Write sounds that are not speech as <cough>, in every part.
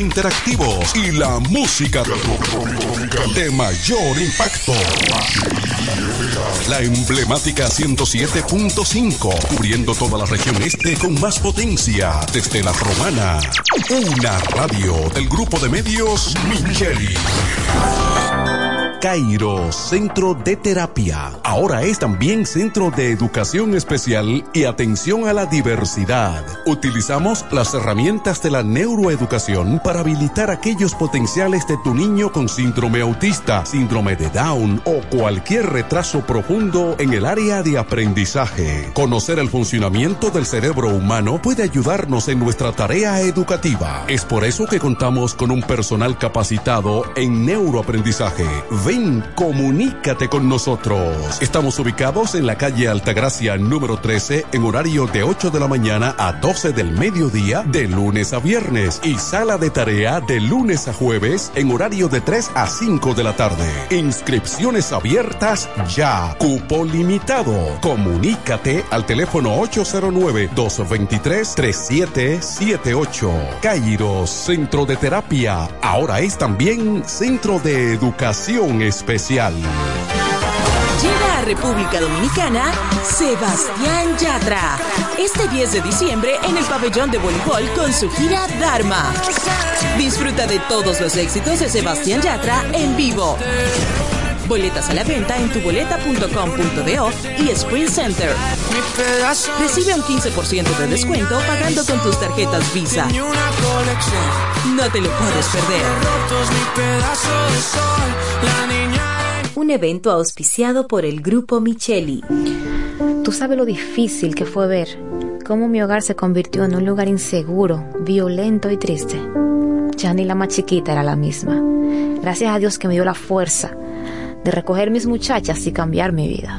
interactivos y la música de mayor impacto. La emblemática 107.5, cubriendo toda la región este con más potencia, desde la romana. Una radio del grupo de medios Micheli. Cairo Centro de Terapia. Ahora es también Centro de Educación Especial y Atención a la Diversidad. Utilizamos las herramientas de la neuroeducación para habilitar aquellos potenciales de tu niño con síndrome autista, síndrome de Down o cualquier retraso profundo en el área de aprendizaje. Conocer el funcionamiento del cerebro humano puede ayudarnos en nuestra tarea educativa. Es por eso que contamos con un personal capacitado en neuroaprendizaje Ven, comunícate con nosotros. Estamos ubicados en la calle Altagracia número 13 en horario de 8 de la mañana a 12 del mediodía de lunes a viernes y sala de tarea de lunes a jueves en horario de 3 a 5 de la tarde. Inscripciones abiertas ya. Cupo limitado. Comunícate al teléfono 809-223-3778. Cairo Centro de Terapia. Ahora es también Centro de Educación especial. Llega a República Dominicana Sebastián Yatra. Este 10 de diciembre en el pabellón de voleibol con su gira Dharma. Disfruta de todos los éxitos de Sebastián Yatra en vivo. Boletas a la venta en tuboleta.com.do y Sprint Center. Recibe un 15% de descuento pagando con tus tarjetas Visa. No te lo puedes perder. Un evento auspiciado por el Grupo Micheli. Tú sabes lo difícil que fue ver cómo mi hogar se convirtió en un lugar inseguro, violento y triste. Ya ni la más chiquita era la misma. Gracias a Dios que me dio la fuerza de recoger mis muchachas y cambiar mi vida.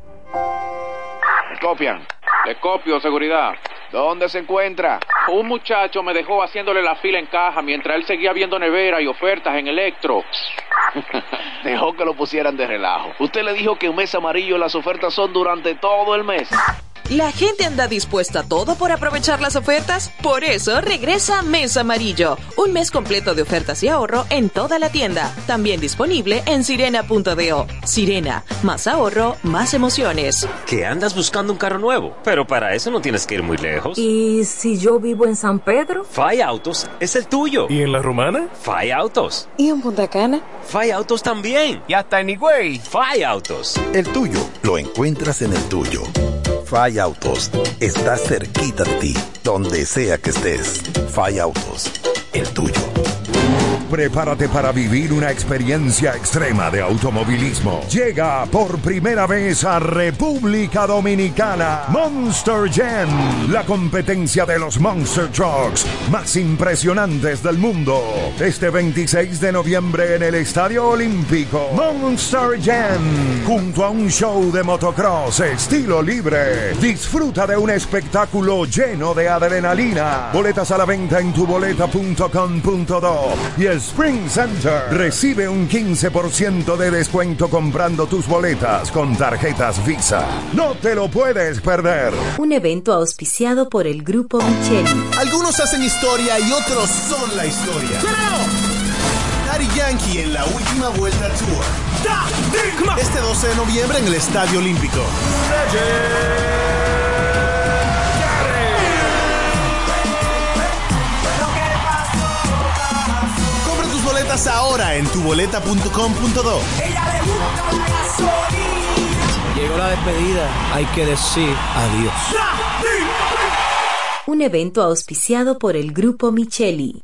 Copian. Le copio, seguridad. ¿Dónde se encuentra? Un muchacho me dejó haciéndole la fila en caja mientras él seguía viendo nevera y ofertas en Electro. <laughs> Dejó que lo pusieran de relajo. Usted le dijo que en mes amarillo las ofertas son durante todo el mes. La gente anda dispuesta a todo por aprovechar las ofertas. Por eso regresa Mes Amarillo, un mes completo de ofertas y ahorro en toda la tienda. También disponible en sirena.do. Sirena, más ahorro, más emociones. ¿Que andas buscando un carro nuevo? Pero para eso no tienes que ir muy lejos. ¿Y si yo vivo en San Pedro? Fai Autos es el tuyo. ¿Y en la romana? Fai Autos. ¿Y en Punta Cana? Fai Autos también. ¿Y hasta en Higüey? Fai Autos. El tuyo lo encuentras en el tuyo. Fay Autos está cerquita de ti, donde sea que estés. Fay Autos, el tuyo. Prepárate para vivir una experiencia extrema de automovilismo. Llega por primera vez a República Dominicana Monster Jam, la competencia de los Monster Trucks más impresionantes del mundo. Este 26 de noviembre en el Estadio Olímpico, Monster Jam, junto a un show de motocross estilo libre. Disfruta de un espectáculo lleno de adrenalina. Boletas a la venta en tuboleta.com.do y el Spring Center. Recibe un 15% de descuento comprando tus boletas con tarjetas Visa. No te lo puedes perder. Un evento auspiciado por el Grupo Micheli. Algunos hacen historia y otros son la historia. Daddy Yankee en la última vuelta tour. Este 12 de noviembre en el Estadio Olímpico. Compra boletas ahora en tuboleta.com.do. Llegó la despedida, hay que decir adiós. Un evento auspiciado por el Grupo Micheli.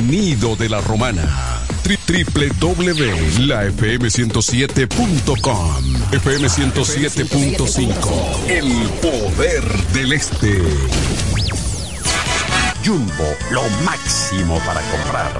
de la romana. www.lafm107.com FM 107.5 El poder del este. Jumbo, lo máximo para comprar.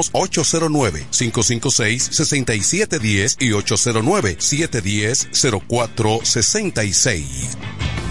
809-556-6710 y 809-710-0466.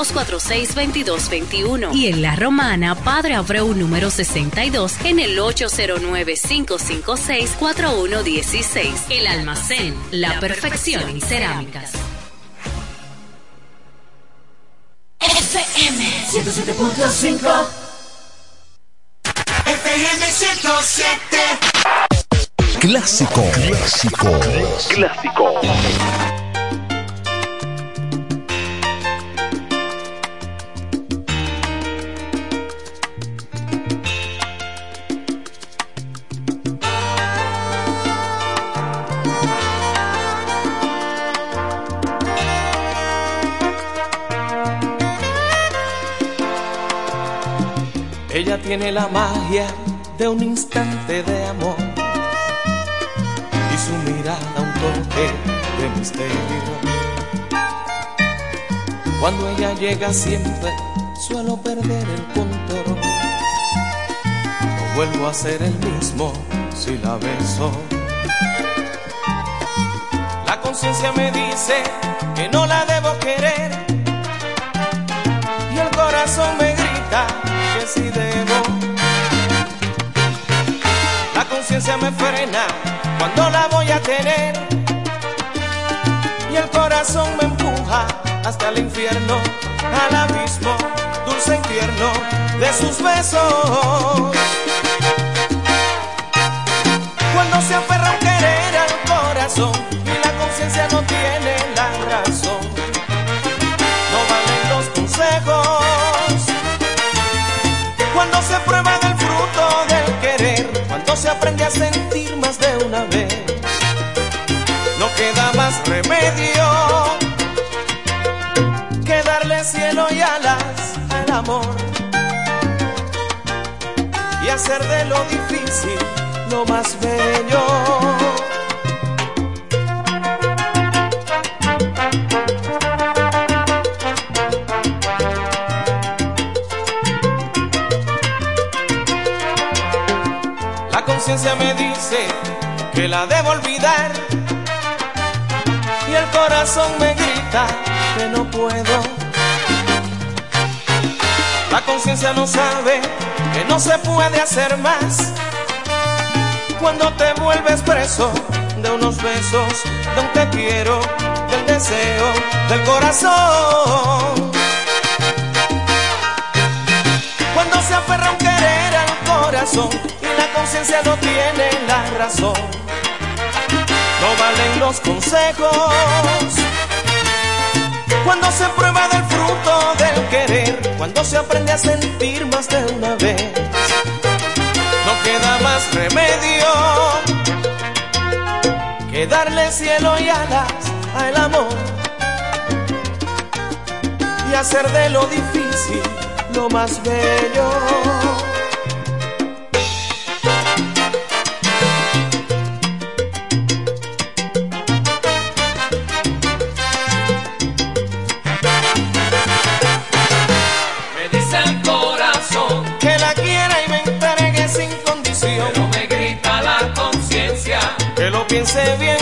246-2221. Y en La Romana, Padre Abreu número 62 en el 809-556-4116. El almacén, la, perfección en cerámicas. FM 107.5 FM 107 Clásico. Clásico. Clásico. Tiene la magia de un instante de amor y su mirada un toque de misterio. Cuando ella llega siempre suelo perder el control. No vuelvo a ser el mismo si la beso. La conciencia me dice que no la debo querer y el corazón me sí debo. La conciencia me frena cuando la voy a tener y el corazón me empuja hasta el infierno, al abismo, dulce infierno de sus besos. Cuando se aferra un querer al corazón y la conciencia no tiene se aprende a sentir más de una vez, no queda más remedio que darle cielo y alas al amor y hacer de lo difícil lo más bello. La debo olvidar y el corazón me grita que no puedo. La conciencia no sabe que no se puede hacer más cuando te vuelves preso de unos besos, de un te quiero, del deseo, del corazón. Cuando se aferra un querer al corazón y la conciencia no tiene la razón, valen los consejos. Cuando se prueba del fruto del querer, cuando se aprende a sentir más de una vez no queda más remedio que darle cielo y alas al amor y hacer de lo difícil lo más bello. Piense bien,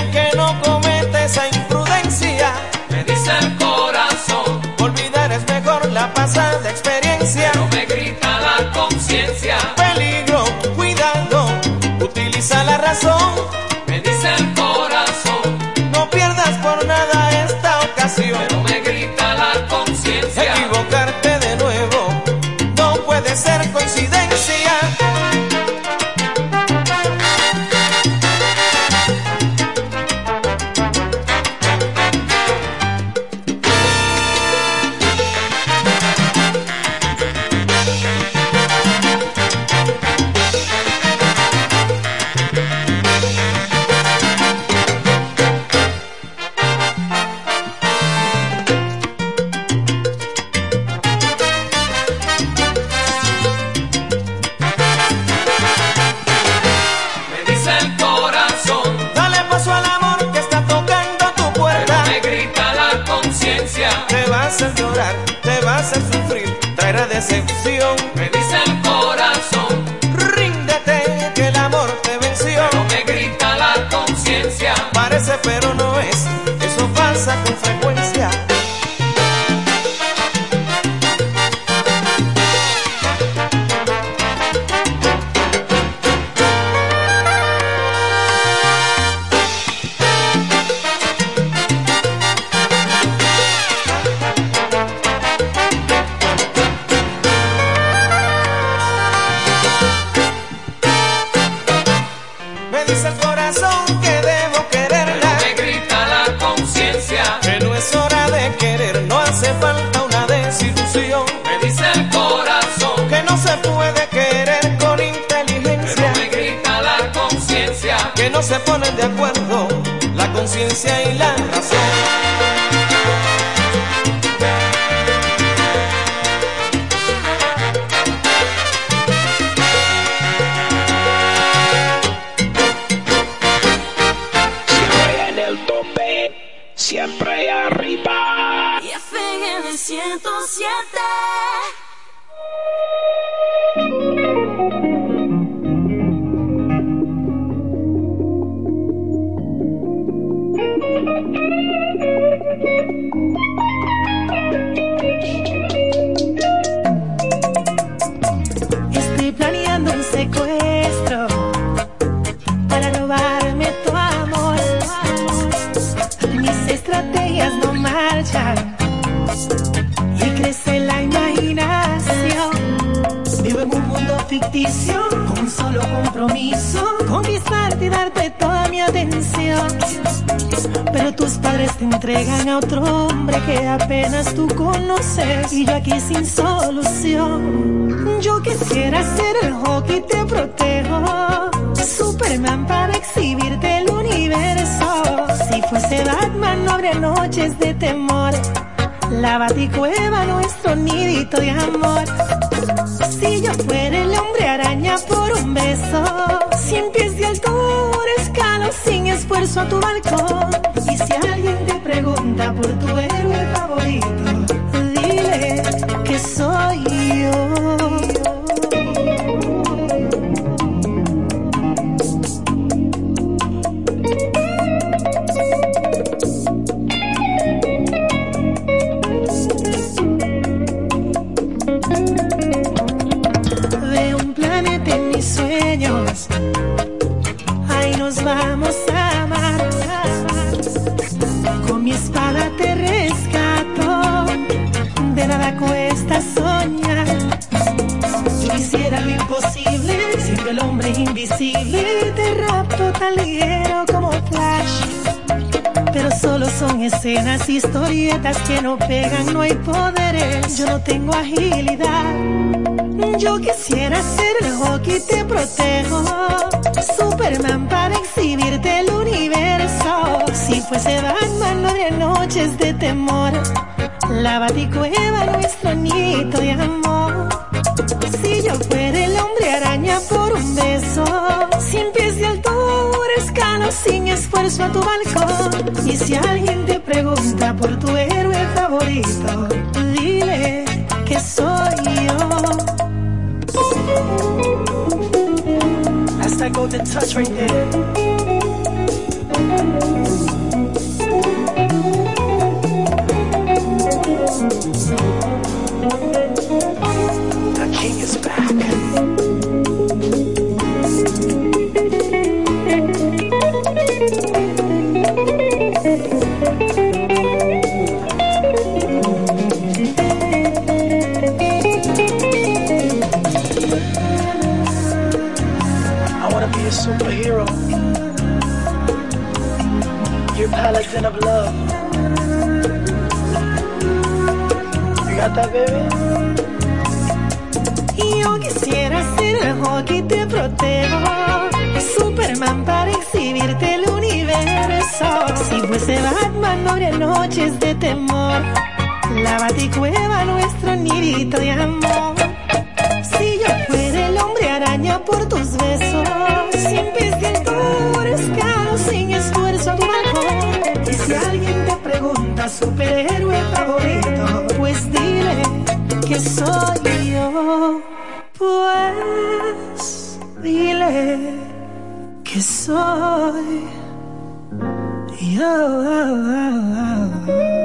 se ponen de acuerdo la conciencia y la razón. noches de temor, la baticueva, nuestro nidito de amor. Si yo fuera el hombre araña por tus besos, siempre escalo sin esfuerzo tu balcón. Y si alguien te pregunta superhéroe favorito, pues dile que soy yo. Pues dile que soy oh, oh, oh, oh.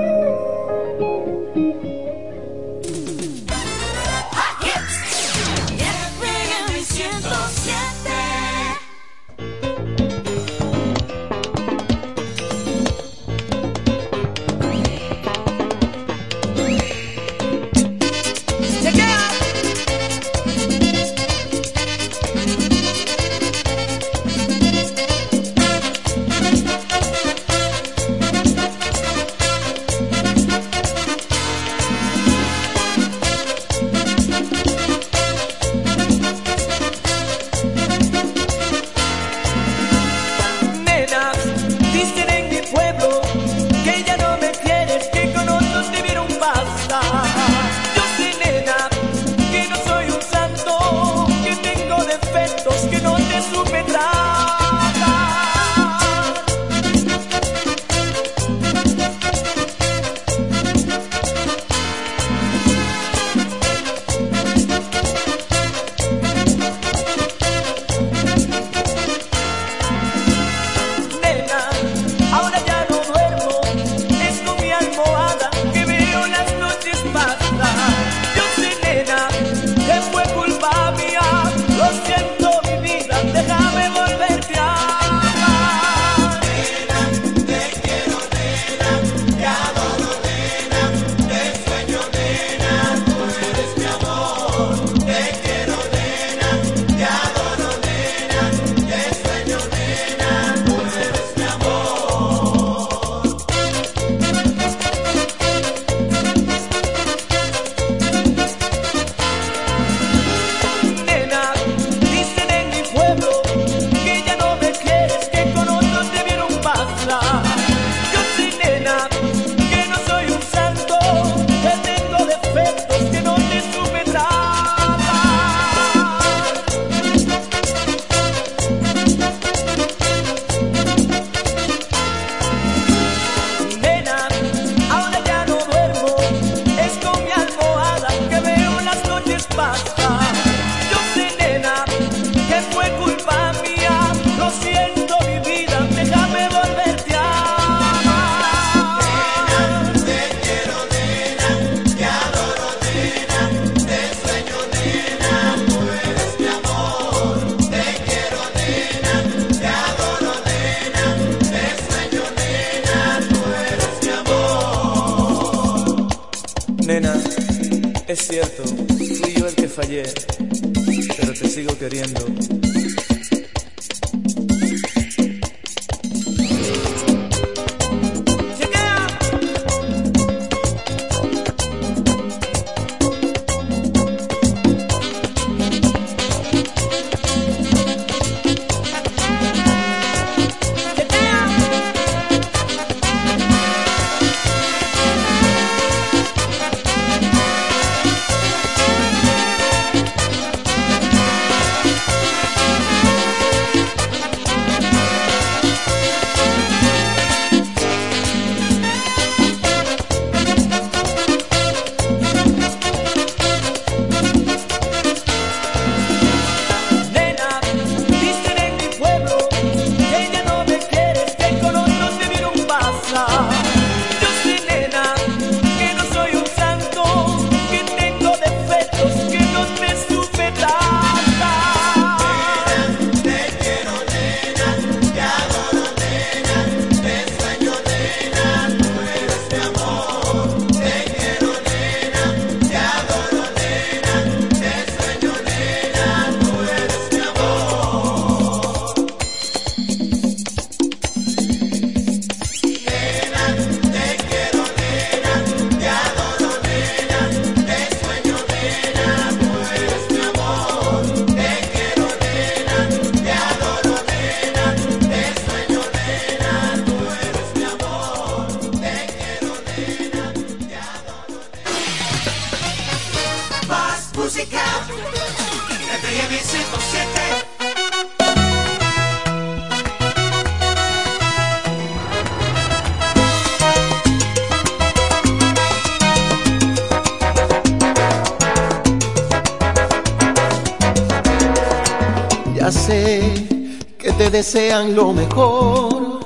desean lo mejor.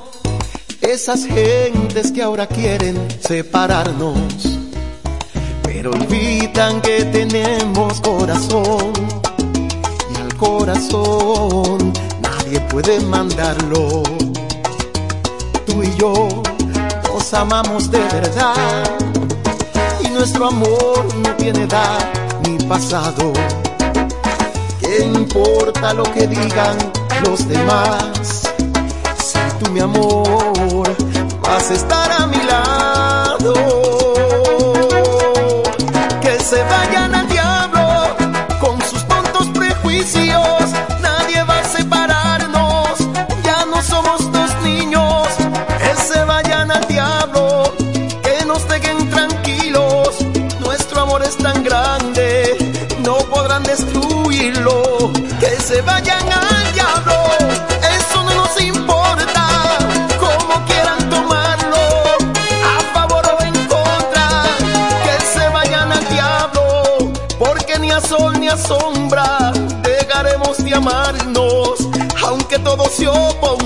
Esas gentes que ahora quieren separarnos, pero olvidan que tenemos corazón. Y al corazón nadie puede mandarlo. Tú y yo nos amamos de verdad. Y nuestro amor no tiene edad ni pasado. ¿Qué importa lo que digan los demás. Si tú, mi amor, vas a estar a mi lado. aunque todo se opone.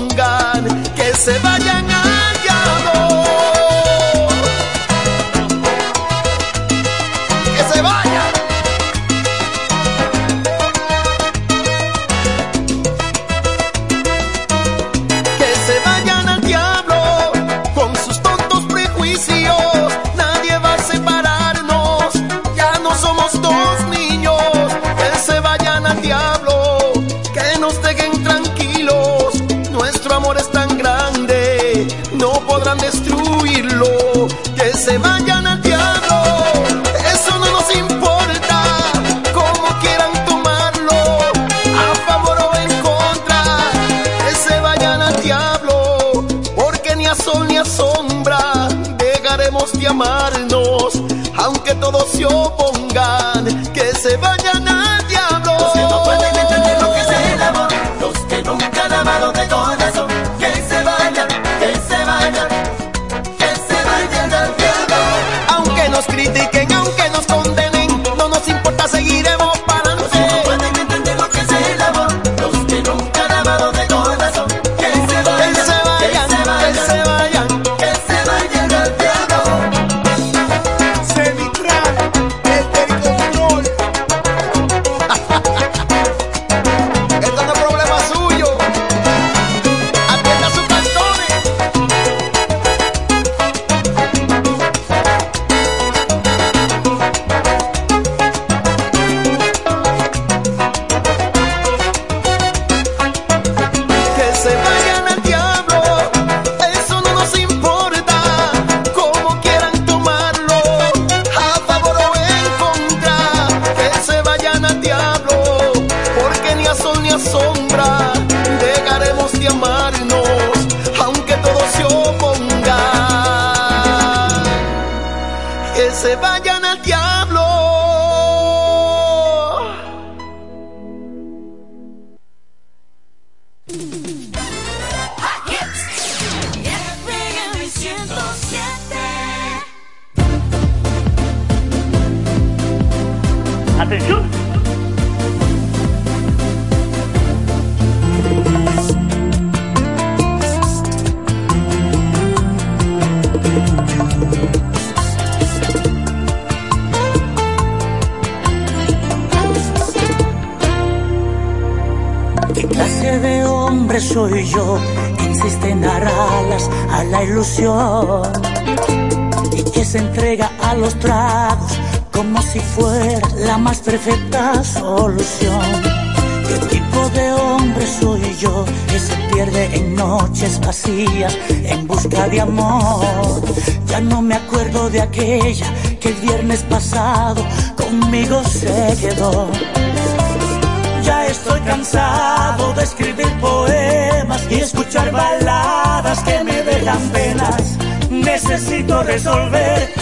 Ya estoy cansado de escribir poemas y escuchar baladas que me dejan penas. Necesito resolver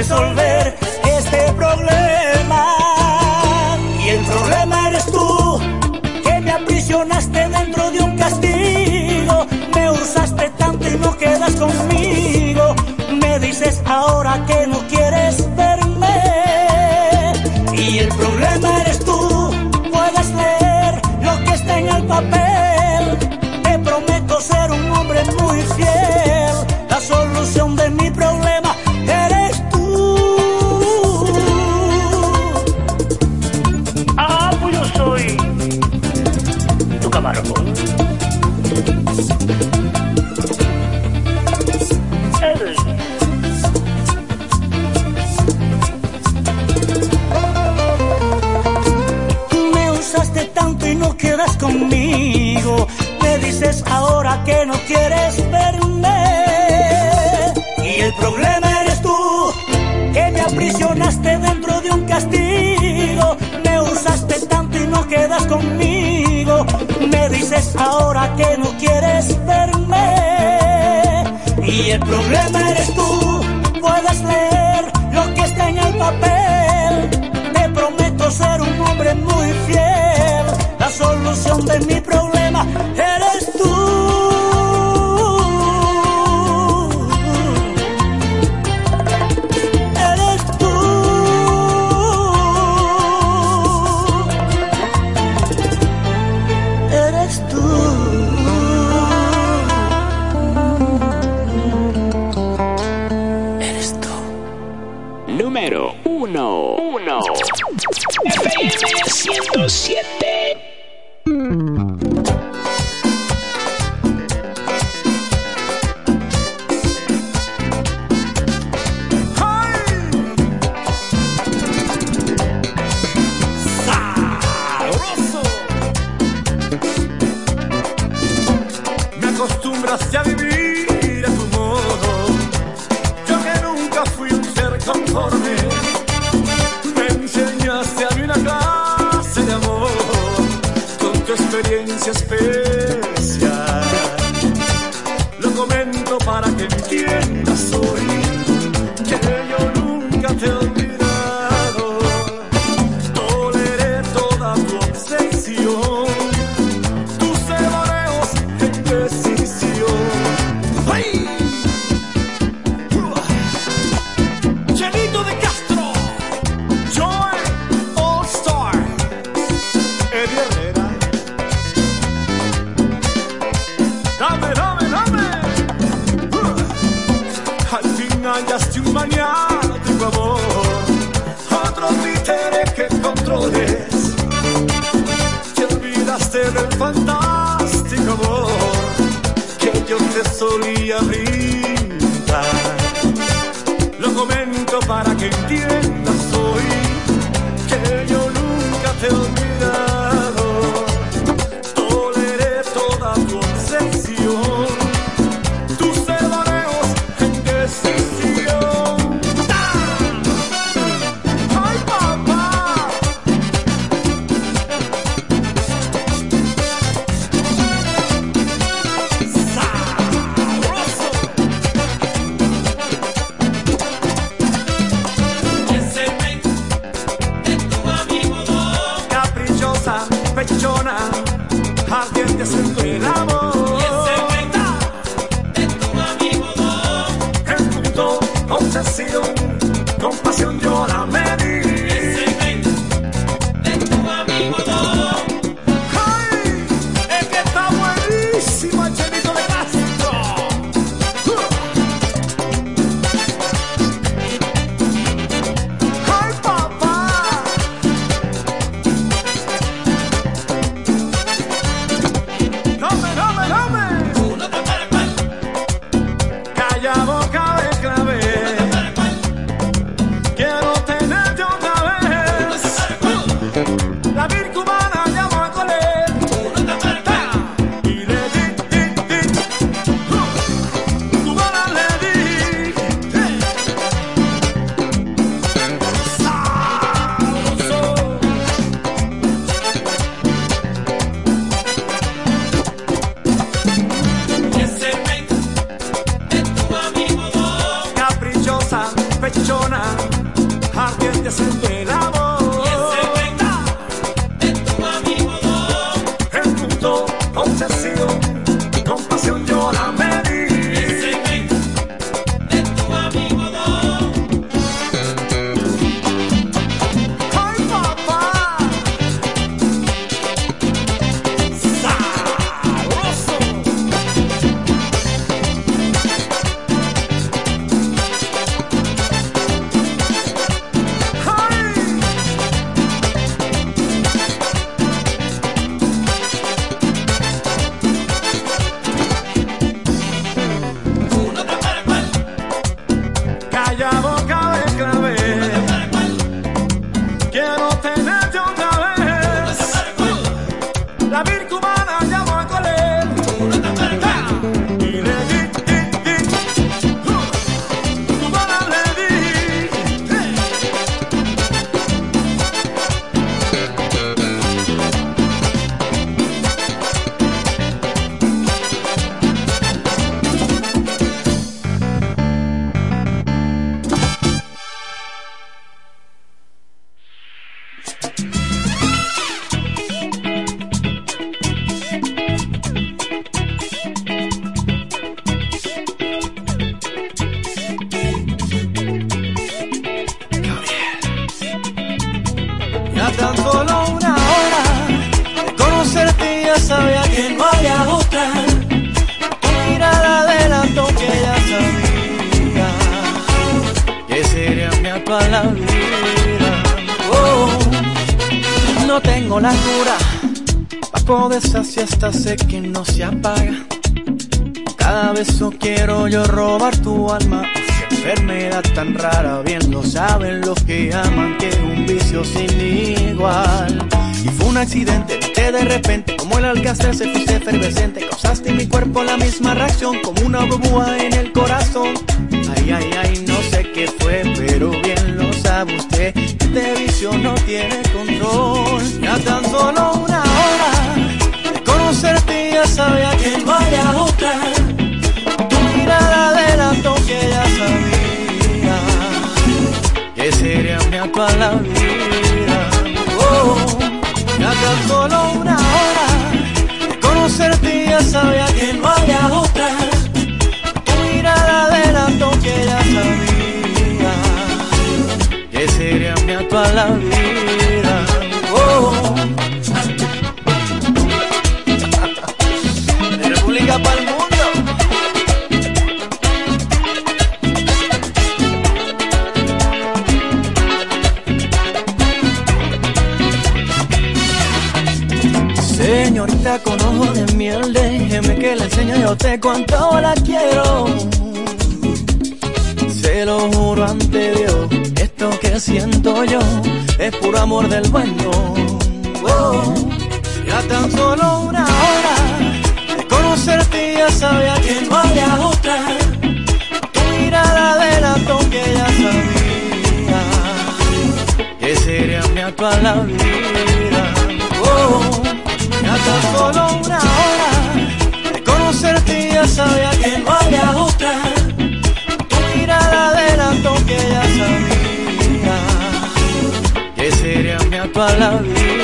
resolver. Apaga. Cada beso quiero yo robar tu alma. Enfermedad tan rara, bien lo saben los que aman que es un vicio sin igual. Y fue un accidente que de repente, como el alcázar se fuiste efervescente, causaste en mi cuerpo la misma reacción, como una burbuja en el corazón. Ay, ay, ay, no sé qué fue, pero bien lo sabe usted. Este vicio no tiene control. Ya tan solo una conocerte ya sabía que no había otra. Tu mirada adelantó que ya sabía que sería mi actual la vida. Oh, ya tan solo una hora de conocerte ya sabía que no había otra. Tu mirada adelantó que ya sabía que sería mi actual la vida. del bueno. Oh, ya tan solo una hora de conocerte ya sabía que no había otra. Tu mirada adelantó que ya sabía que sería mi actual la vida. Oh, ya tan solo una hora de conocerte ya sabía love you.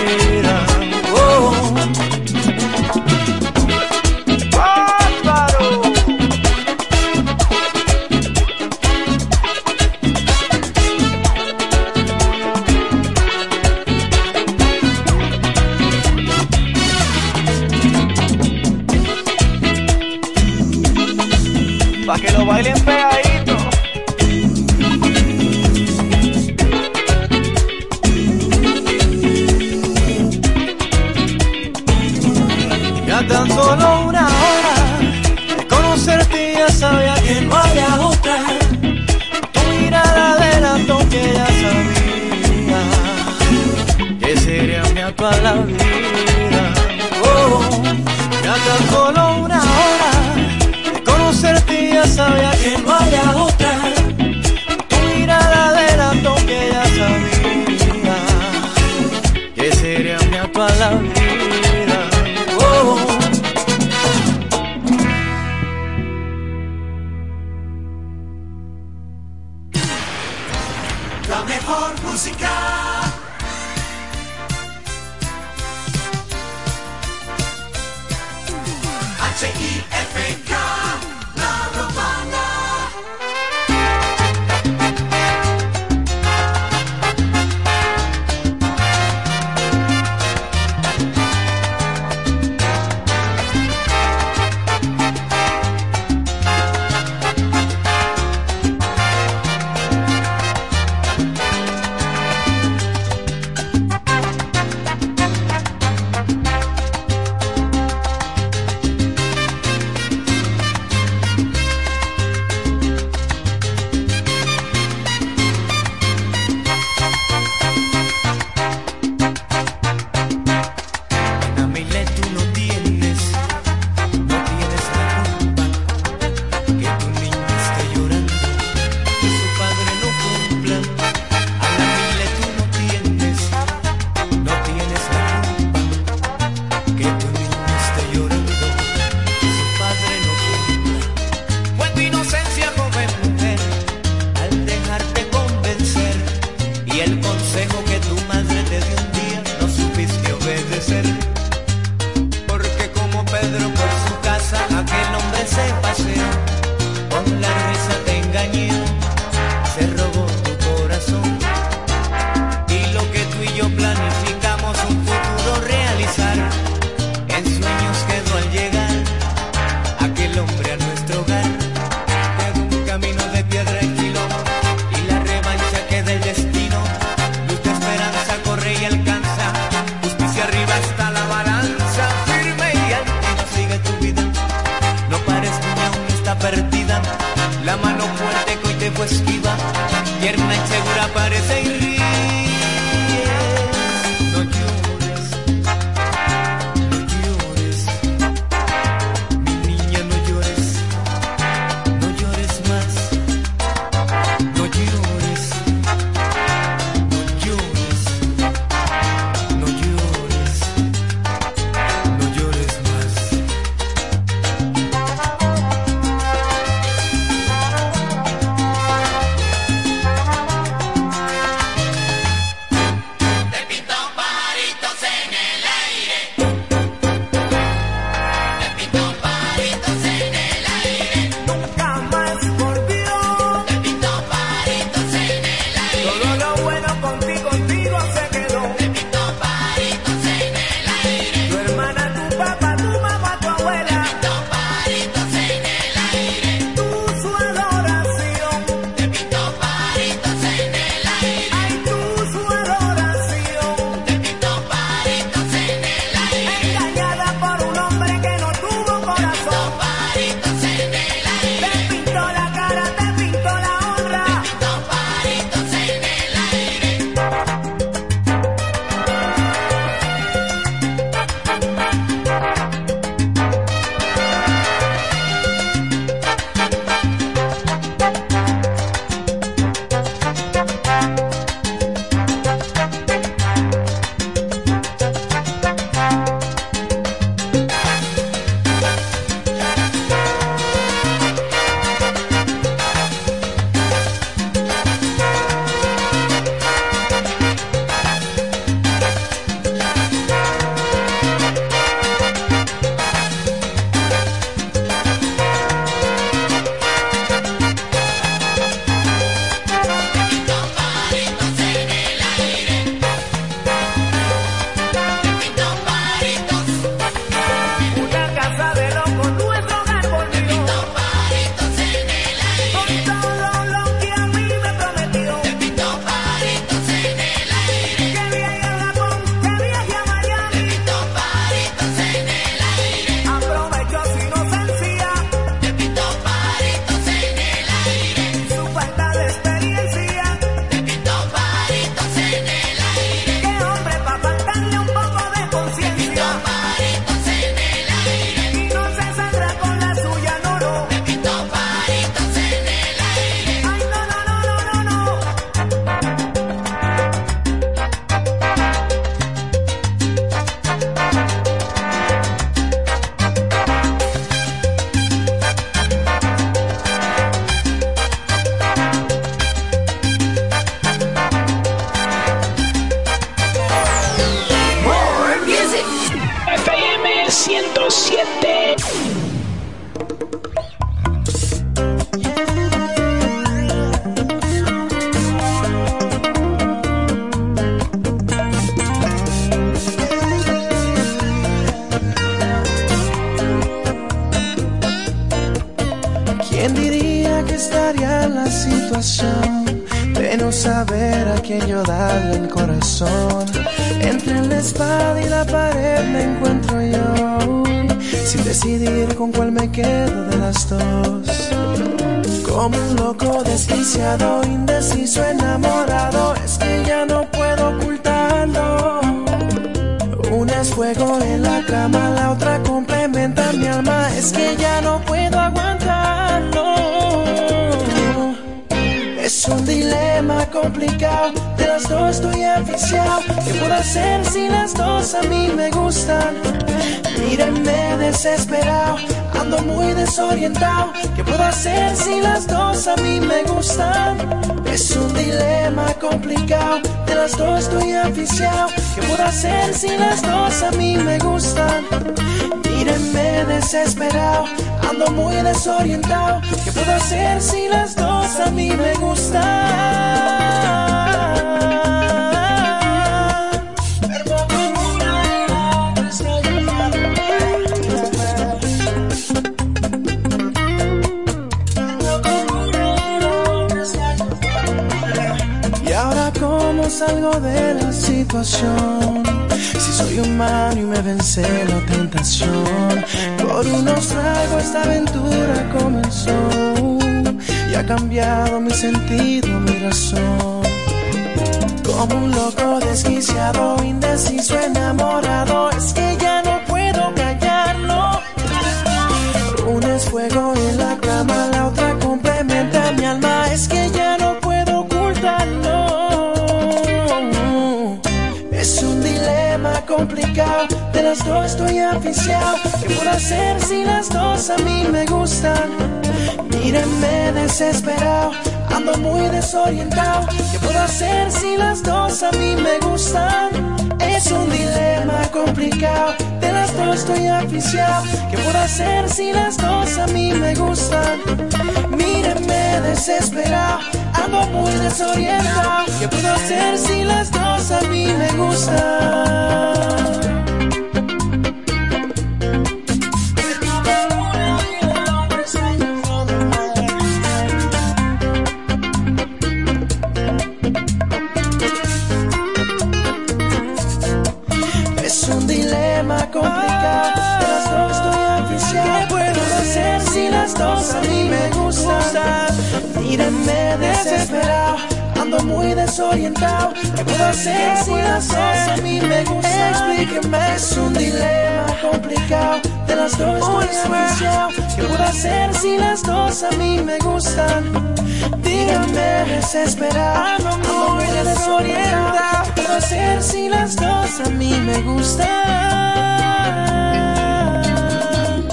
Dilema complicado, de las dos estoy aficiado. ¿Qué puedo hacer si las dos a mí me gustan? Mírenme desesperado, ando muy desorientado. ¿Qué puedo hacer si las dos a mí me gustan? Salgo de la situación. Si soy humano y me vence la tentación. Por unos tragos esta aventura comenzó. Y ha cambiado mi sentido, mi razón. Como un loco desquiciado, indeciso, enamorado Es que complicado, de las dos estoy aficiado. ¿Qué puedo hacer si las dos a mí me gustan? Mírenme desesperado, ando muy desorientado. ¿Qué puedo hacer si las dos a mí me gustan? Es un dilema complicado, de las dos estoy aficiado. ¿Qué puedo hacer si las dos a mí me gustan? Mírenme desesperado, ando muy ¿Qué puedo hacer si las dos a mí me gustan? Desorientado ¿Qué puedo hacer si las dos a mí me gustan? Explíqueme, es un dilema complicado, de las dos estoy aficiado ¿Qué puedo hacer si las dos a mí me gustan? Díganme desesperado, ando muy desorientado ¿Qué puedo hacer si las dos a mí me gustan?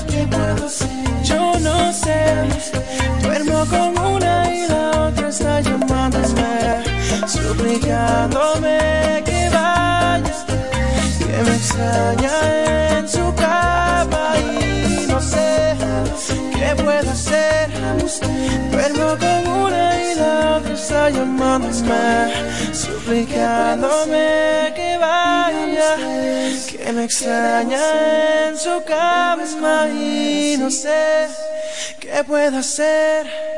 ¿Qué puedo hacer? Yo no sé. Duermo con suplicándome que vayas, que me extraña en su cama y no sé qué puedo hacer. Duermo con una y la otra está llamándome, suplicándome que vaya, que me extraña en su cama y no sé qué puedo hacer.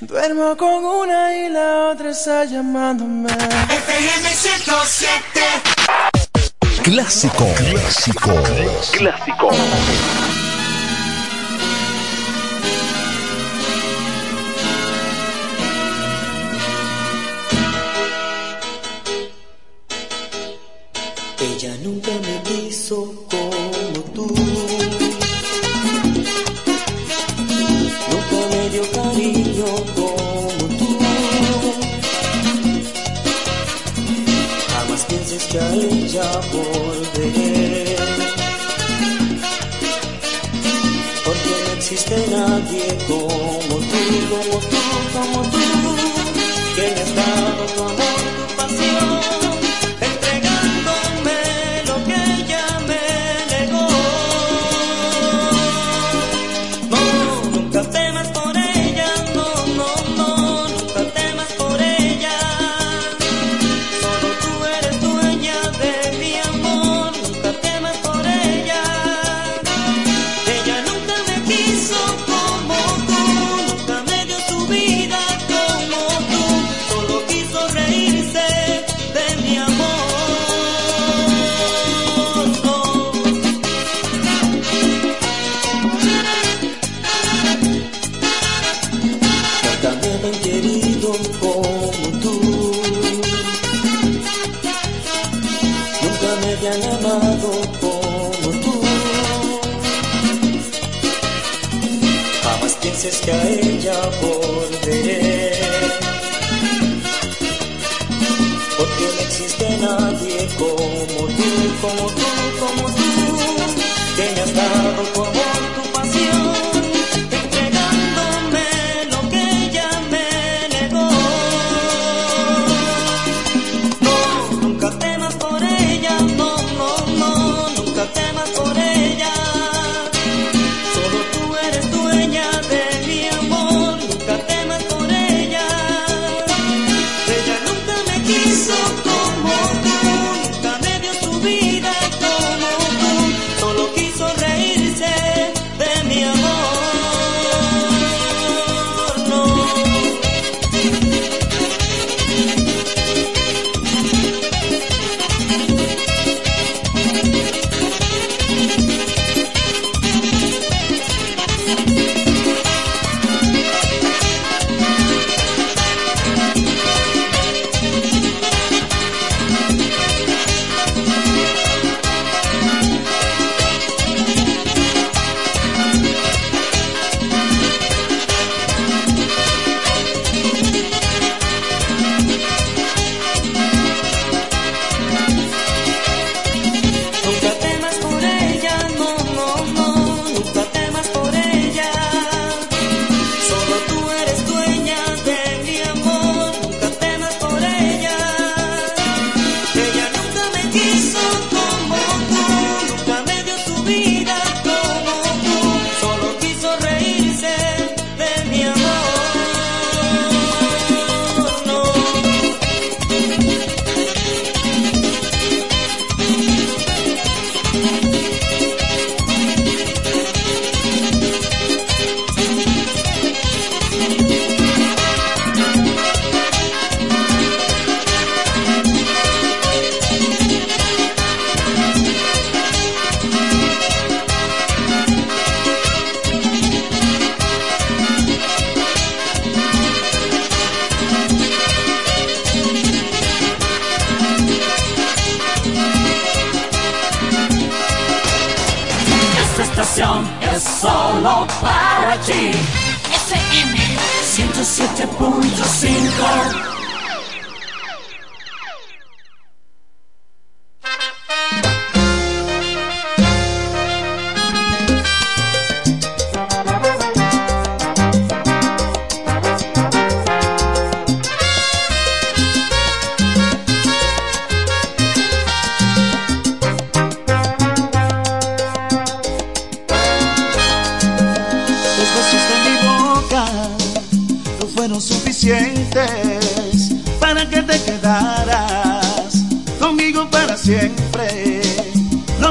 Duermo con una y la otra está llamándome. FM 107. Clásico. Clásico. Clásico. Nadie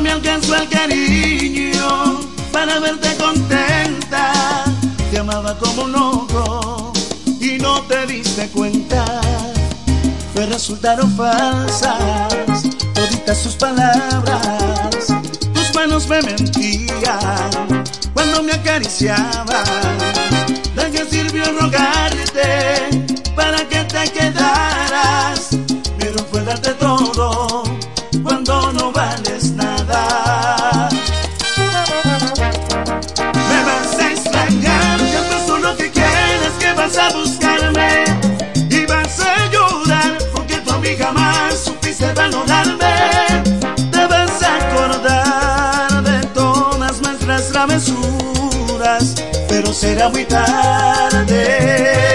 me alcanzó el cariño para verte contenta. Te amaba como un loco y no te diste cuenta. Me resultaron falsas toditas sus palabras. Tus manos me mentían cuando me acariciaban. ¿De qué sirvió rogarte para que te quedaras? Pero fue darte todo será muy tarde.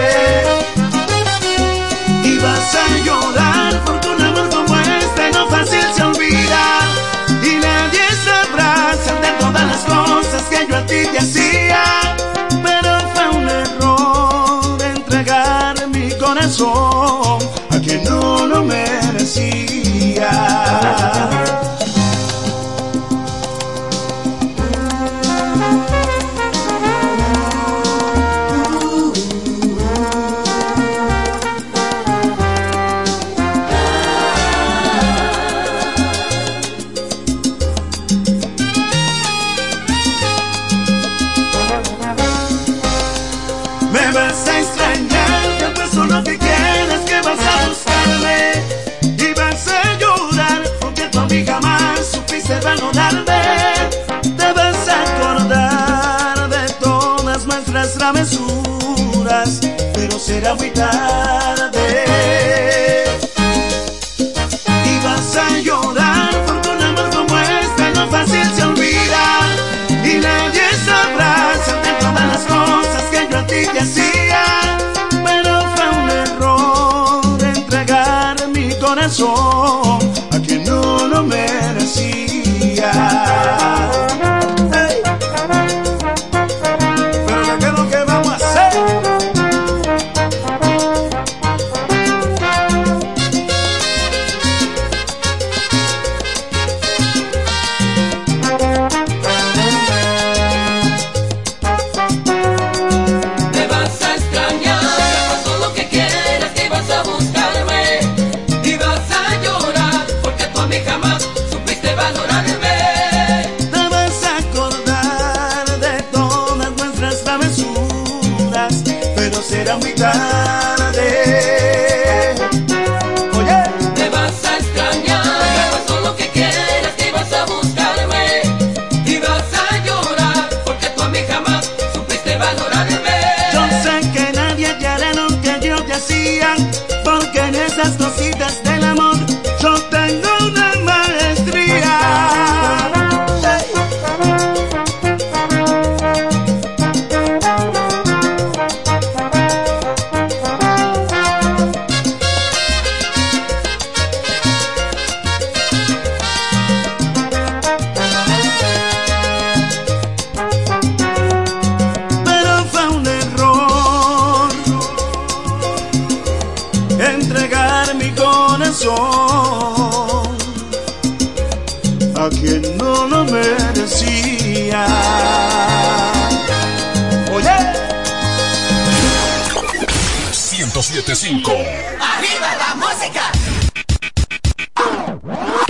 Será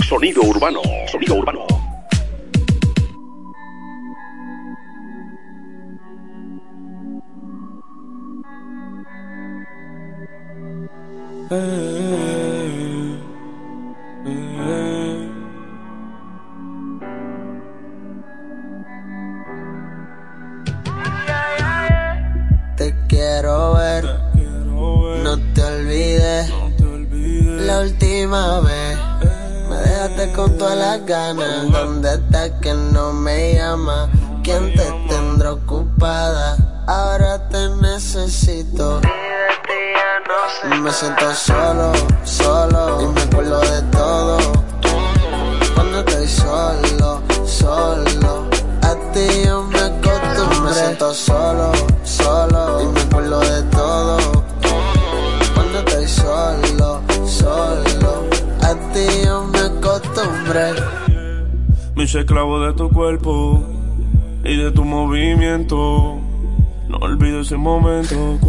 Sonido urbano. Sonido urbano. Momento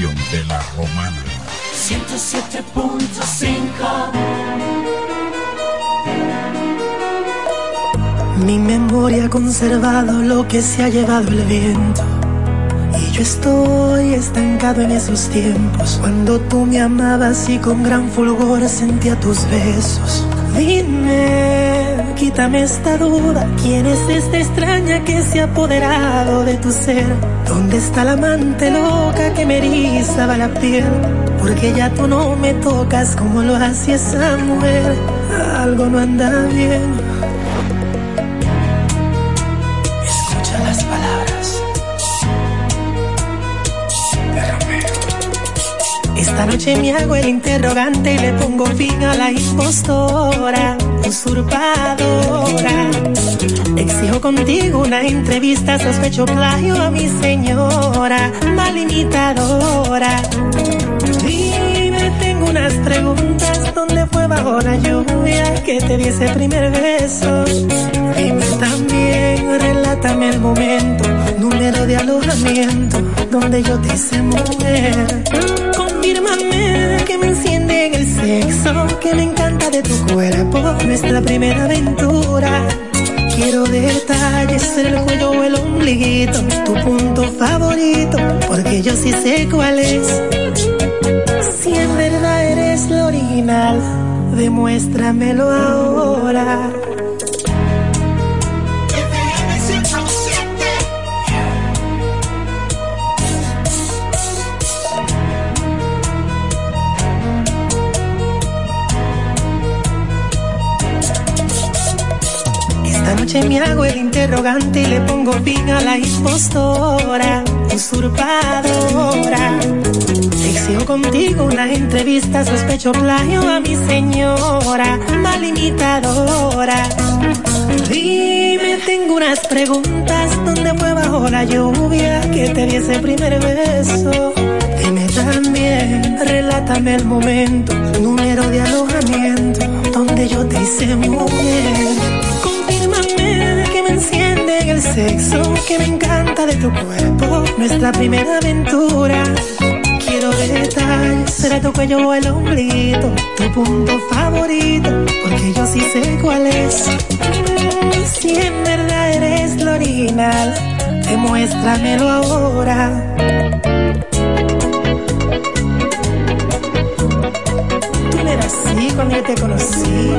De la romana. 107.5 Mi memoria ha conservado lo que se ha llevado el viento. Y yo estoy estancado en esos tiempos. Cuando tú me amabas y con gran fulgor sentía tus besos. Dime, quítame esta duda. ¿Quién es esta extraña que se ha apoderado de tu ser? ¿Dónde está la amante loca que me erizaba la piel? Porque ya tú no me tocas como lo hacía esa mujer. Algo no anda bien. Escucha las palabras. Esta noche me hago el interrogante y le pongo fin a la impostora, usurpadora. Exijo contigo una entrevista, sospecho plagio a mi señora, mal imitadora. Dime, tengo unas preguntas, ¿dónde fue bajo la lluvia que te di ese primer beso? Dime también, relátame el momento, número de alojamiento, donde yo te hice mujer. Confírmame que me enciende en el sexo, que me encanta de tu cuerpo, nuestra primera aventura. Quiero detalles en el cuello o el ombliguito, tu punto favorito, porque yo sí sé cuál es. Si en verdad original, demuéstramelo ahora. Esta noche me hago el interrogante y le pongo fin a la impostora, usurpadora. Exijo contigo una entrevista, sospecho plagio a mi señora, mal imitadora. Dime, tengo unas preguntas, ¿dónde fue bajo la lluvia que te di ese primer beso? Dime también, relátame el momento, número de alojamiento, donde yo te hice mujer. Enciende en el sexo, que me encanta de tu cuerpo, nuestra primera aventura. Quiero detalles, será tu cuello o el ombliguito, tu punto favorito, porque yo sí sé cuál es. Si en verdad eres lo original, demuéstramelo ahora. Tú no eras así cuando yo te conocí.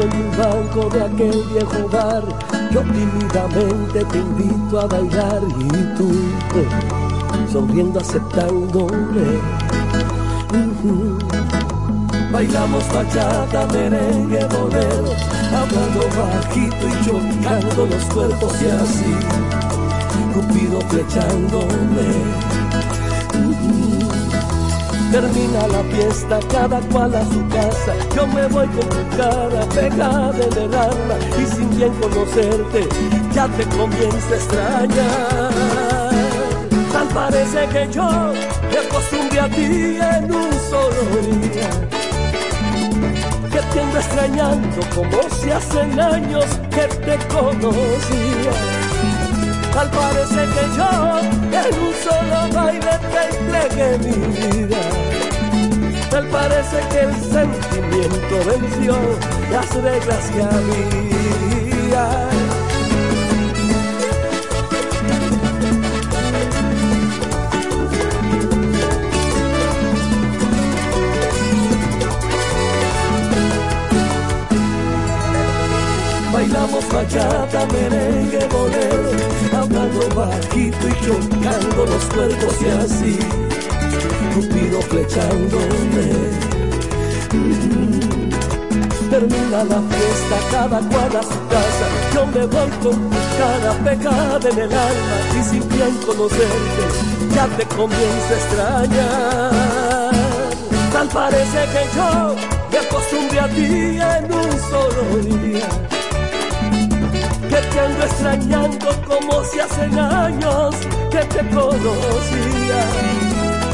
en un banco de aquel viejo bar, yo tímidamente te invito a bailar y tú, eh, sonriendo aceptándome. Bailamos bachata, merengue, bolero, hablando bajito y chocando los cuerpos y así, Cupido flechándome. Termina la fiesta, cada cual a su casa. Yo me voy con tu cara pegada de el alma y sin bien conocerte ya te comienzo a extrañar. Tal parece que yo me acostumbré a ti en un solo día. Que te ando extrañando como si hacen años que te conocía. Al parecer que yo en un solo baile te entregué mi vida. Tal parece que el sentimiento venció las reglas que había. Salsas, bachata, merengue, bolero, hablando bajito y chocando los cuerpos y así, Cupido flechándome. Mm, termina la fiesta, cada cual a su casa, yo me voy con cada cara pegada en el alma y sin bien conocerte, ya te comienzo a extrañar. Tal parece que yo me acostumbré a ti en un solo día que te ando extrañando como si hacen años que te conocía.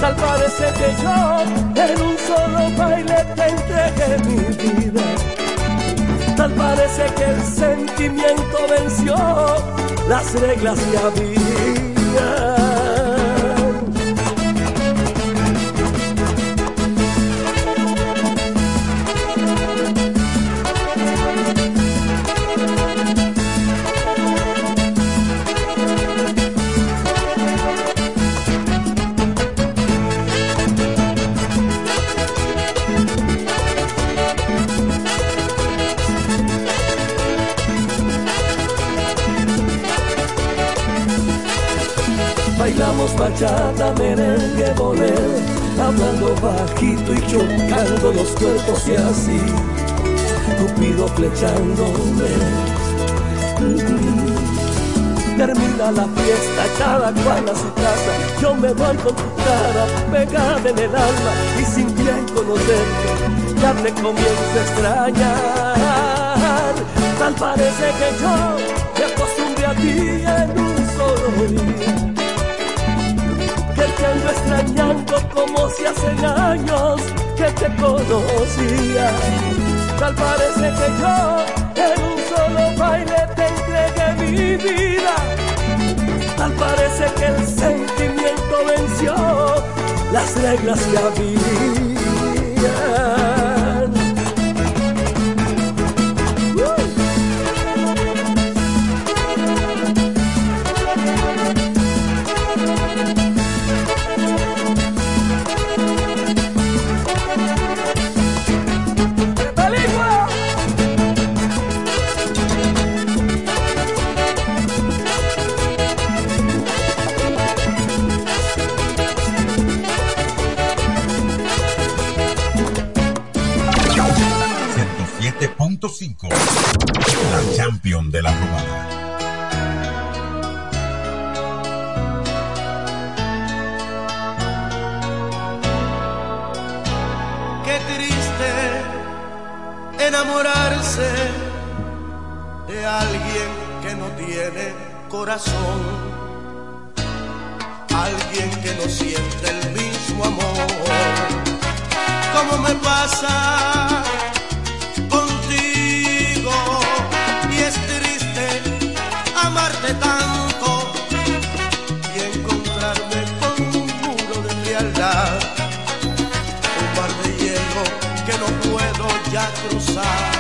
Tal parece que yo en un solo baile te entregué mi vida. Tal parece que el sentimiento venció las reglas de la vida. Bolero, hablando bajito y chocando los cuerpos y así, Cupido flechándome. Termina la fiesta, cada cual a su casa, yo me voy con tu cara pegada en el alma y sin bien conocerte, ya te comienzo a extrañar. Tal parece que yo me acostumbré a ti en un solo día que te ando extrañando como si hace años que te conocía. Tal parece que yo en un solo baile te entregué mi vida. Tal parece que el sentimiento venció las reglas que habían. La champion de la romana. Qué triste enamorarse de alguien que no tiene corazón, alguien que no siente el mismo amor, como me pasa love.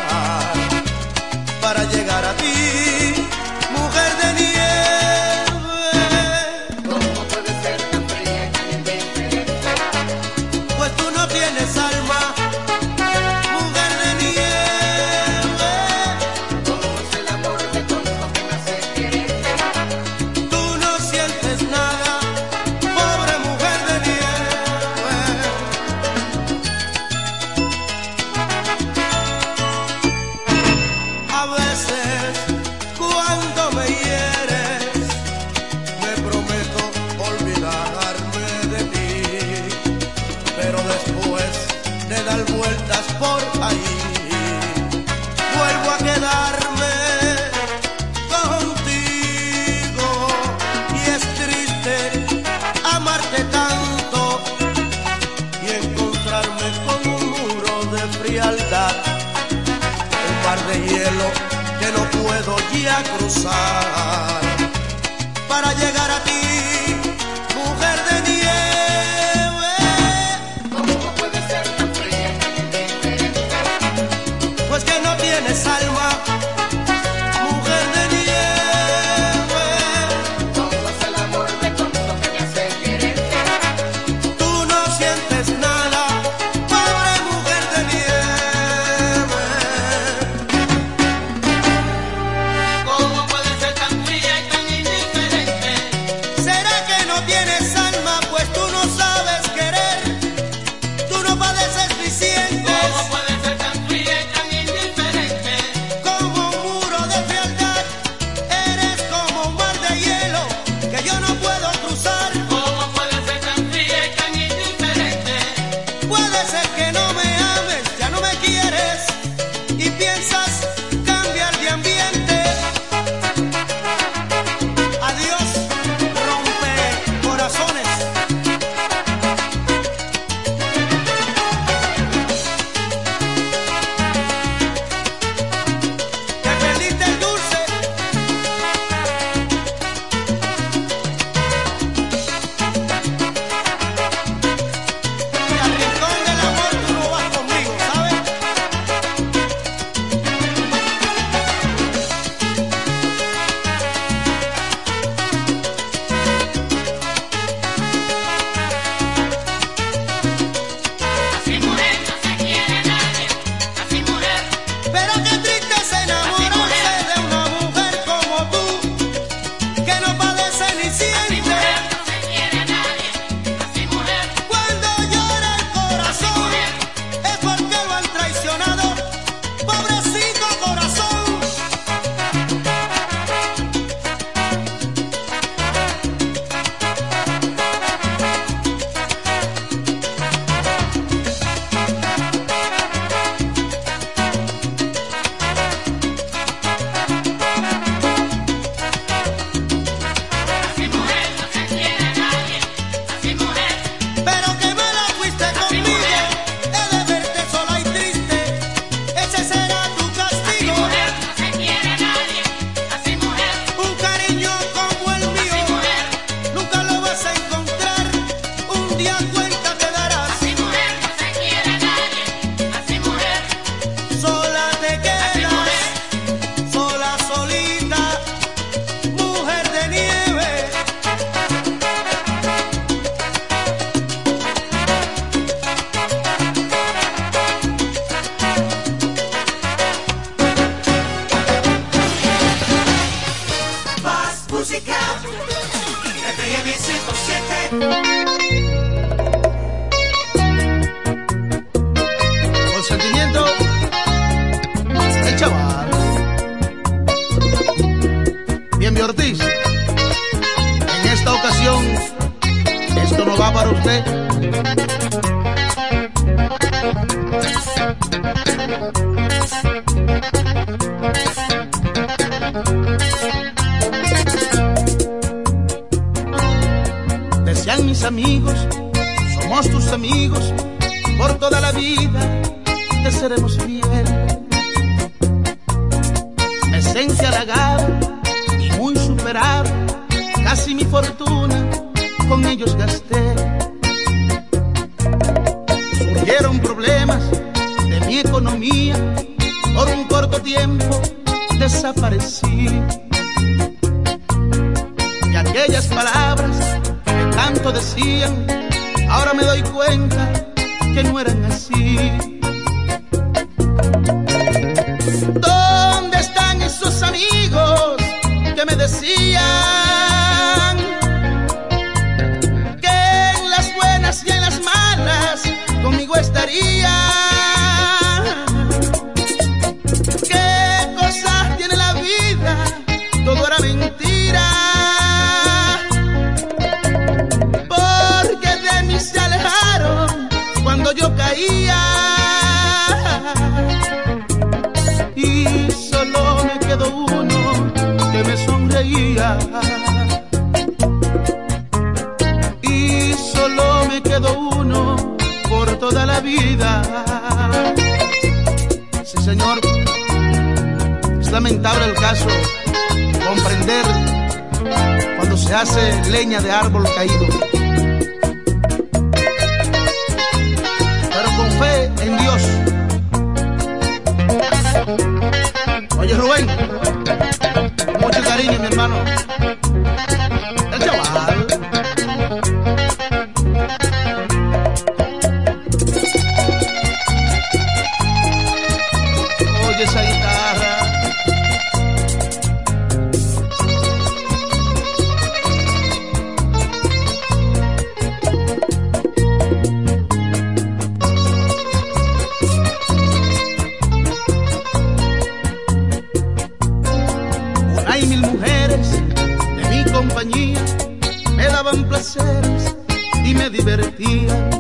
divertía.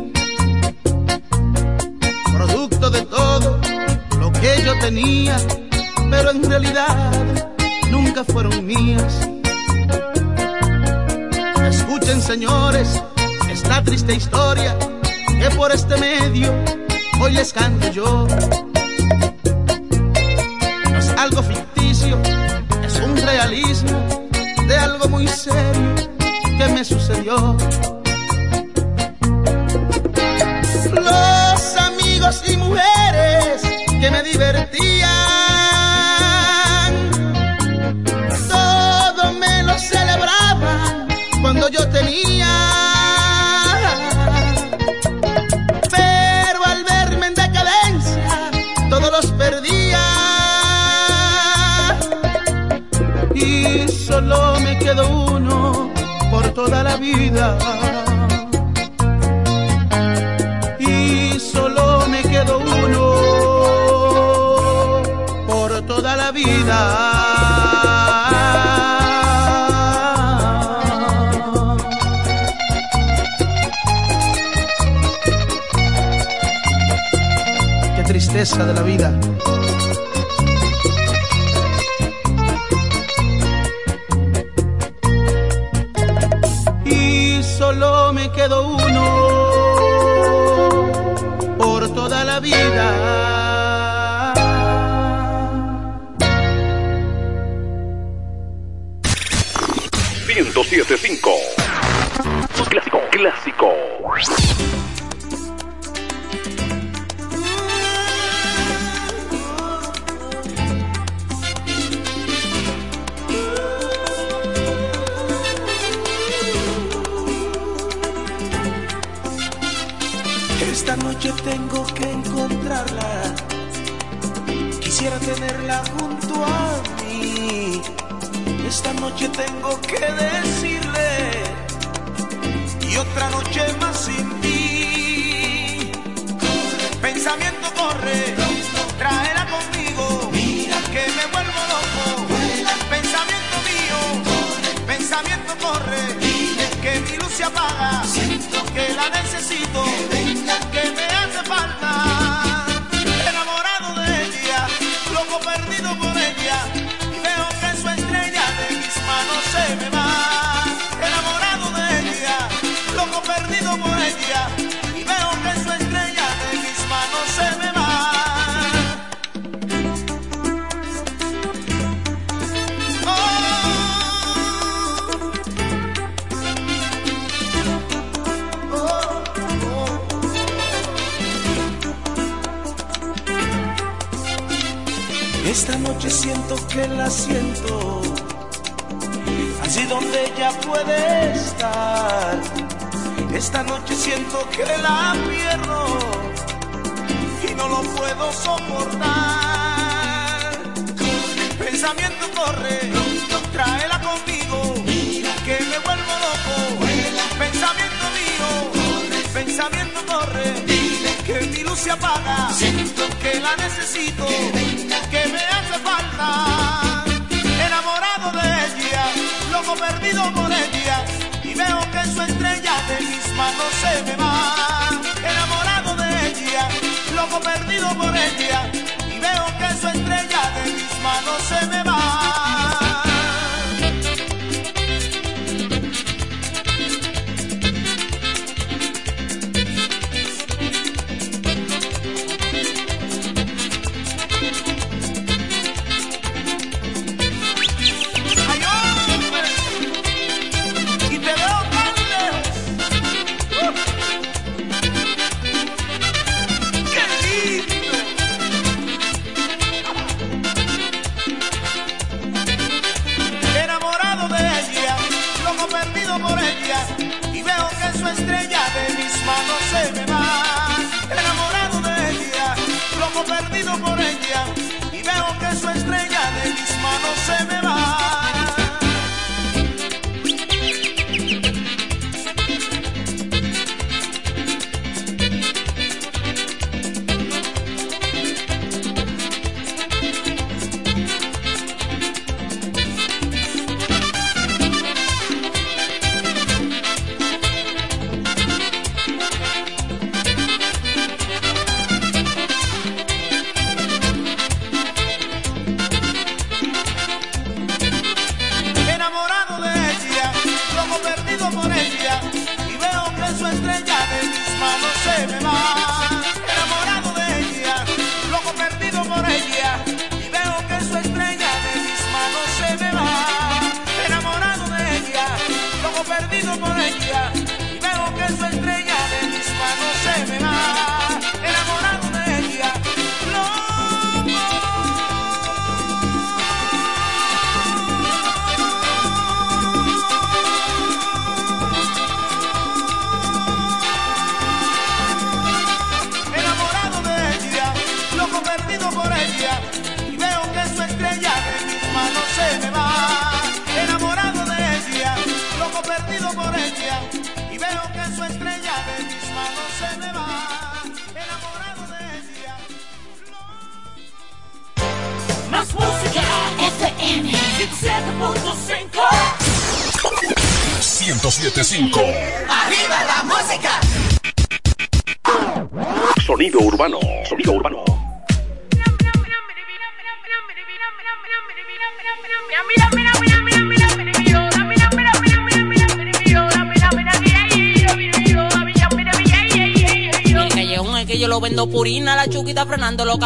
Producto de todo lo que yo tenía, pero en realidad nunca fueron mías. Escuchen señores esta triste historia que por este medio hoy les canto yo. No es algo ficticio, es un realismo de algo muy serio que me sucedió. me divertían. Todo me lo celebraban cuando yo tenía. Pero al verme en decadencia, todos los perdía. Y solo me quedó uno por toda la vida. tristeza de la vida.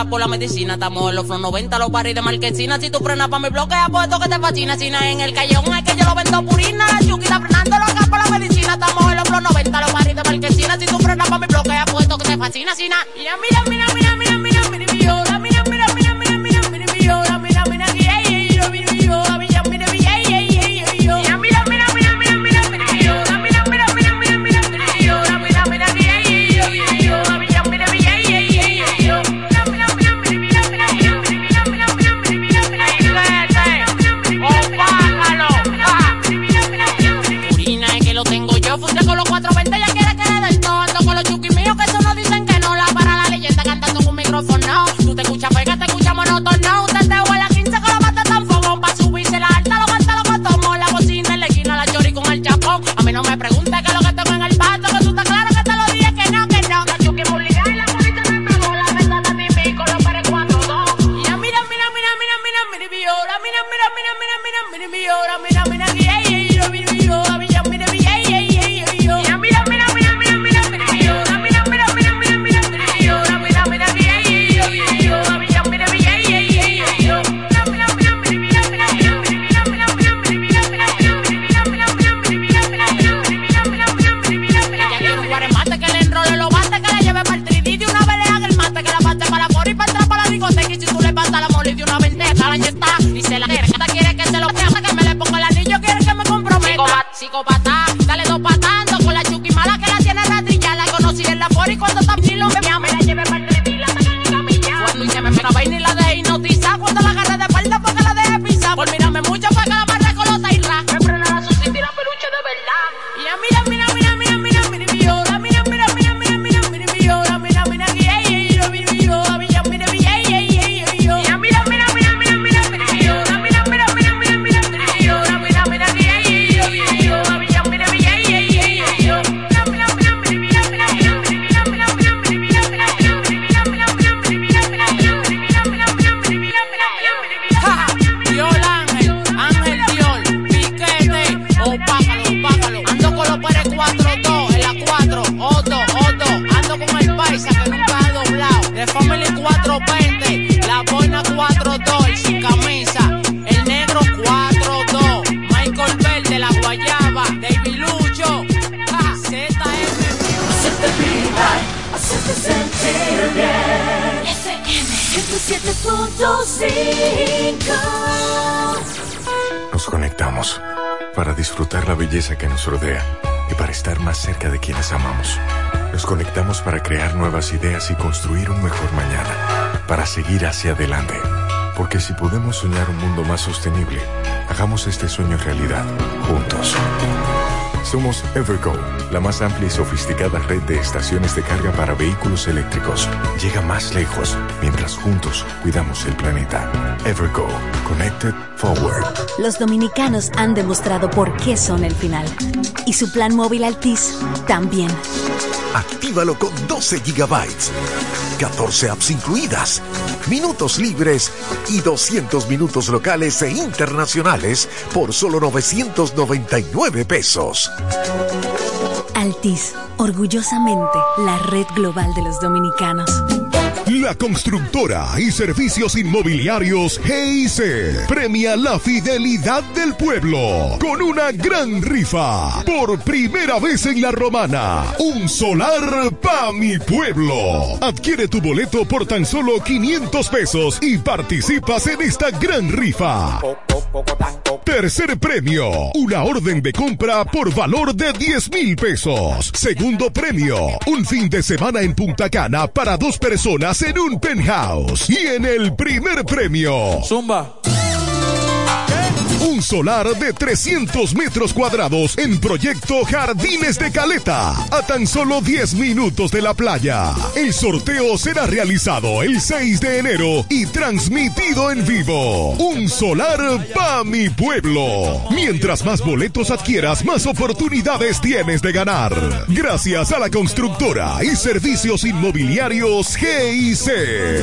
por la medicina. Estamos en los flow 90, los paris de marquesina. Si tú frenas pa' mi bloque, apuesto que te fascina. Si en el callejón es que yo lo vendo purina. La chuquita frenando loca por la medicina. Estamos en los flow 90, los paris de marquesina. Si tú frenas pa' mi bloque, apuesto que te fascina. Si hacia adelante. Porque si podemos soñar un mundo más sostenible, hagamos este sueño realidad, juntos. Somos Evergo, la más amplia y sofisticada red de estaciones de carga para vehículos eléctricos. Llega más lejos mientras juntos cuidamos el planeta. Evergo, Connected Forward. Los dominicanos han demostrado por qué son el final. Y su plan móvil Altis también. Actívalo con 12 gigabytes, 14 apps incluidas, minutos libres y 200 minutos locales e internacionales por solo 999 pesos. Altis, orgullosamente la red global de los dominicanos. La constructora y servicios inmobiliarios GIC premia la fidelidad del pueblo con una gran rifa. Por primera vez en la romana, un solar pa' mi pueblo. Adquiere tu boleto por tan solo 500 pesos y participas en esta gran rifa. Tercer premio, una orden de compra por valor de 10 mil pesos. Segundo premio, un fin de semana en Punta Cana para dos personas en un penthouse. Y en el primer premio, Zumba. Un solar de 300 metros cuadrados en proyecto Jardines de Caleta, a tan solo 10 minutos de la playa. El sorteo será realizado el 6 de enero y transmitido en vivo. Un solar pa' mi pueblo. Mientras más boletos adquieras, más oportunidades tienes de ganar. Gracias a la constructora y servicios inmobiliarios GIC.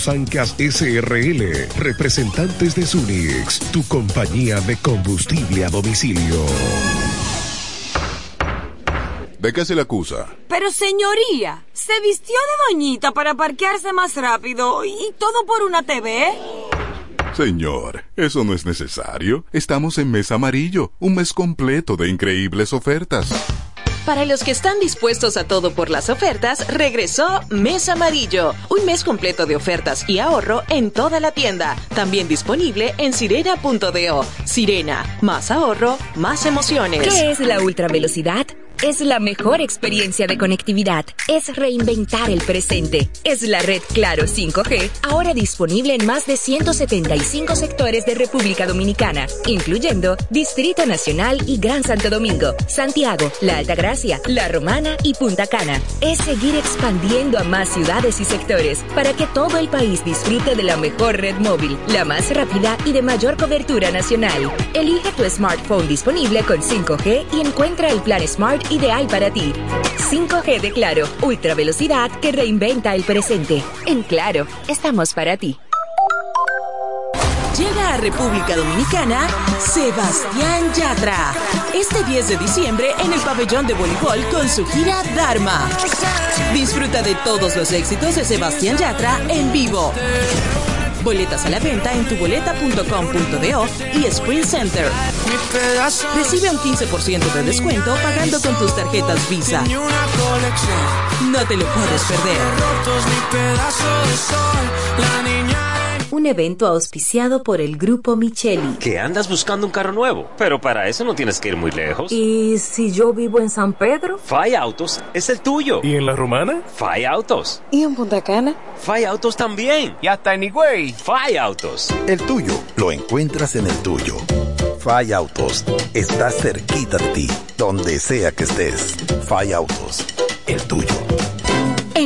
Sancas SRL, representantes de Sunix, tu compañía de combustible a domicilio. ¿De qué se le acusa? Pero señoría, se vistió de doñita para parquearse más rápido y todo por una TV. Señor, eso no es necesario. Estamos en mes amarillo, un mes completo de increíbles ofertas. Para los que están dispuestos a todo por las ofertas, regresó Mes Amarillo, un mes completo de ofertas y ahorro en toda la tienda, también disponible en sirena.do. Sirena, más ahorro, más emociones. ¿Qué es la ultravelocidad? Es la mejor experiencia de conectividad. Es reinventar el presente. Es la red Claro 5G, ahora disponible en más de 175 sectores de República Dominicana, incluyendo Distrito Nacional y Gran Santo Domingo, Santiago, La Altagracia, La Romana y Punta Cana. Es seguir expandiendo a más ciudades y sectores para que todo el país disfrute de la mejor red móvil, la más rápida y de mayor cobertura nacional. Elige tu smartphone disponible con 5G y encuentra el plan Smart ideal para ti. 5G de Claro, ultra velocidad que reinventa el presente. En Claro, estamos para ti. Llega a República Dominicana Sebastián Yatra. Este 10 de diciembre en el pabellón de voleibol con su gira Dharma. Disfruta de todos los éxitos de Sebastián Yatra en vivo. Boletas a la venta en tuboleta.com.do y Sprint Center. Recibe un 15% de descuento pagando con tus tarjetas Visa. No te lo puedes perder. Un evento auspiciado por el Grupo Micheli. Que andas buscando un carro nuevo, pero para eso no tienes que ir muy lejos. ¿Y si yo vivo en San Pedro? Fai Autos es el tuyo. ¿Y en la romana? Fai Autos. ¿Y en Punta Cana? Fai Autos también. Y hasta en Higüey. Fai Autos. El tuyo lo encuentras en el tuyo. Fai Autos está cerquita de ti, donde sea que estés. Fai Autos, el tuyo.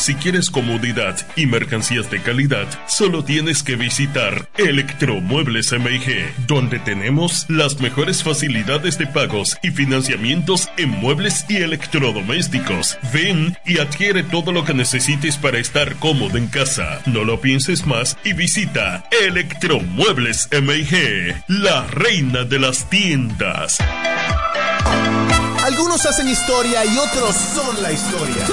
Si quieres comodidad y mercancías de calidad, solo tienes que visitar Electromuebles MIG, donde tenemos las mejores facilidades de pagos y financiamientos en muebles y electrodomésticos. Ven y adquiere todo lo que necesites para estar cómodo en casa. No lo pienses más y visita Electromuebles MIG, la reina de las tiendas. Algunos hacen historia y otros son la historia.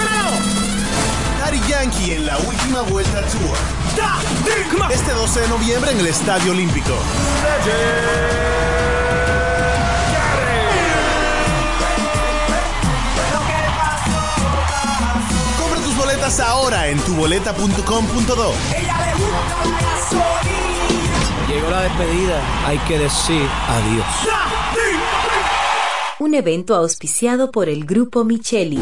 Daddy Yankee en la última vuelta tour. Este 12 de noviembre en el Estadio Olímpico. Compra tus boletas ahora en tuboleta.com.do. Llegó la despedida, hay que decir adiós. Un evento auspiciado por el Grupo Micheli.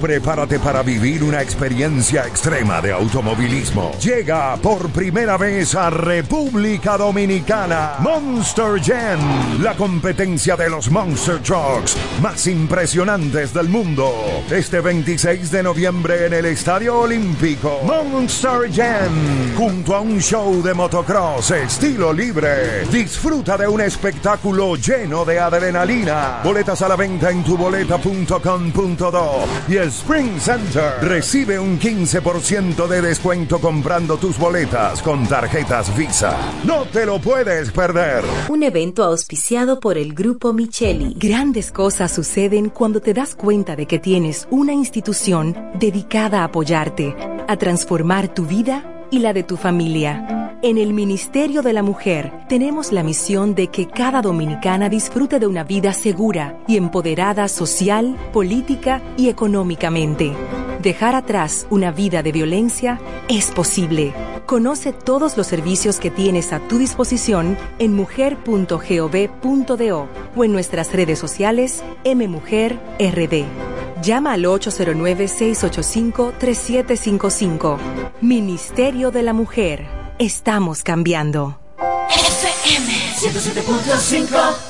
Prepárate para vivir una experiencia extrema de automovilismo. Llega por primera vez a República Dominicana Monster Jam, la competencia de los Monster Trucks más impresionantes del mundo. Este 26 de noviembre en el Estadio Olímpico. Monster Jam, junto a un show de motocross estilo libre. Disfruta de un espectáculo lleno de adrenalina. Boletas a la venta en tuboleta.com.do y Spring Center recibe un 15% de descuento comprando tus boletas con tarjetas Visa. No te lo puedes perder. Un evento auspiciado por el Grupo Micheli. Grandes cosas suceden cuando te das cuenta de que tienes una institución dedicada a apoyarte, a transformar tu vida y la de tu familia. En el Ministerio de la Mujer tenemos la misión de que cada dominicana disfrute de una vida segura y empoderada social, política y económicamente. Dejar atrás una vida de violencia es posible. Conoce todos los servicios que tienes a tu disposición en mujer.gov.do o en nuestras redes sociales MMujerRD. Llama al 809-685-3755. Ministerio de la Mujer. Estamos cambiando. FM 107.5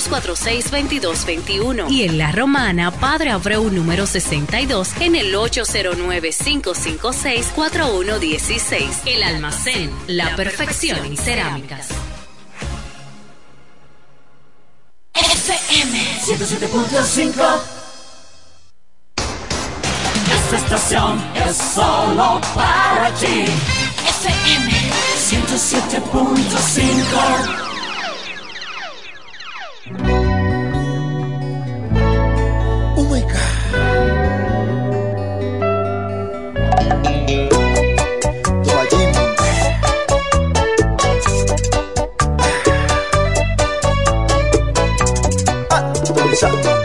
246-2221 y en La Romana, Padre Abreu número 62 en el 809-556-4116. El almacén, la perfección en cerámicas. FM 107.5 Esta estación es solo para ti. FM 107.5 Oh my God. ¿Quién robó la ilusión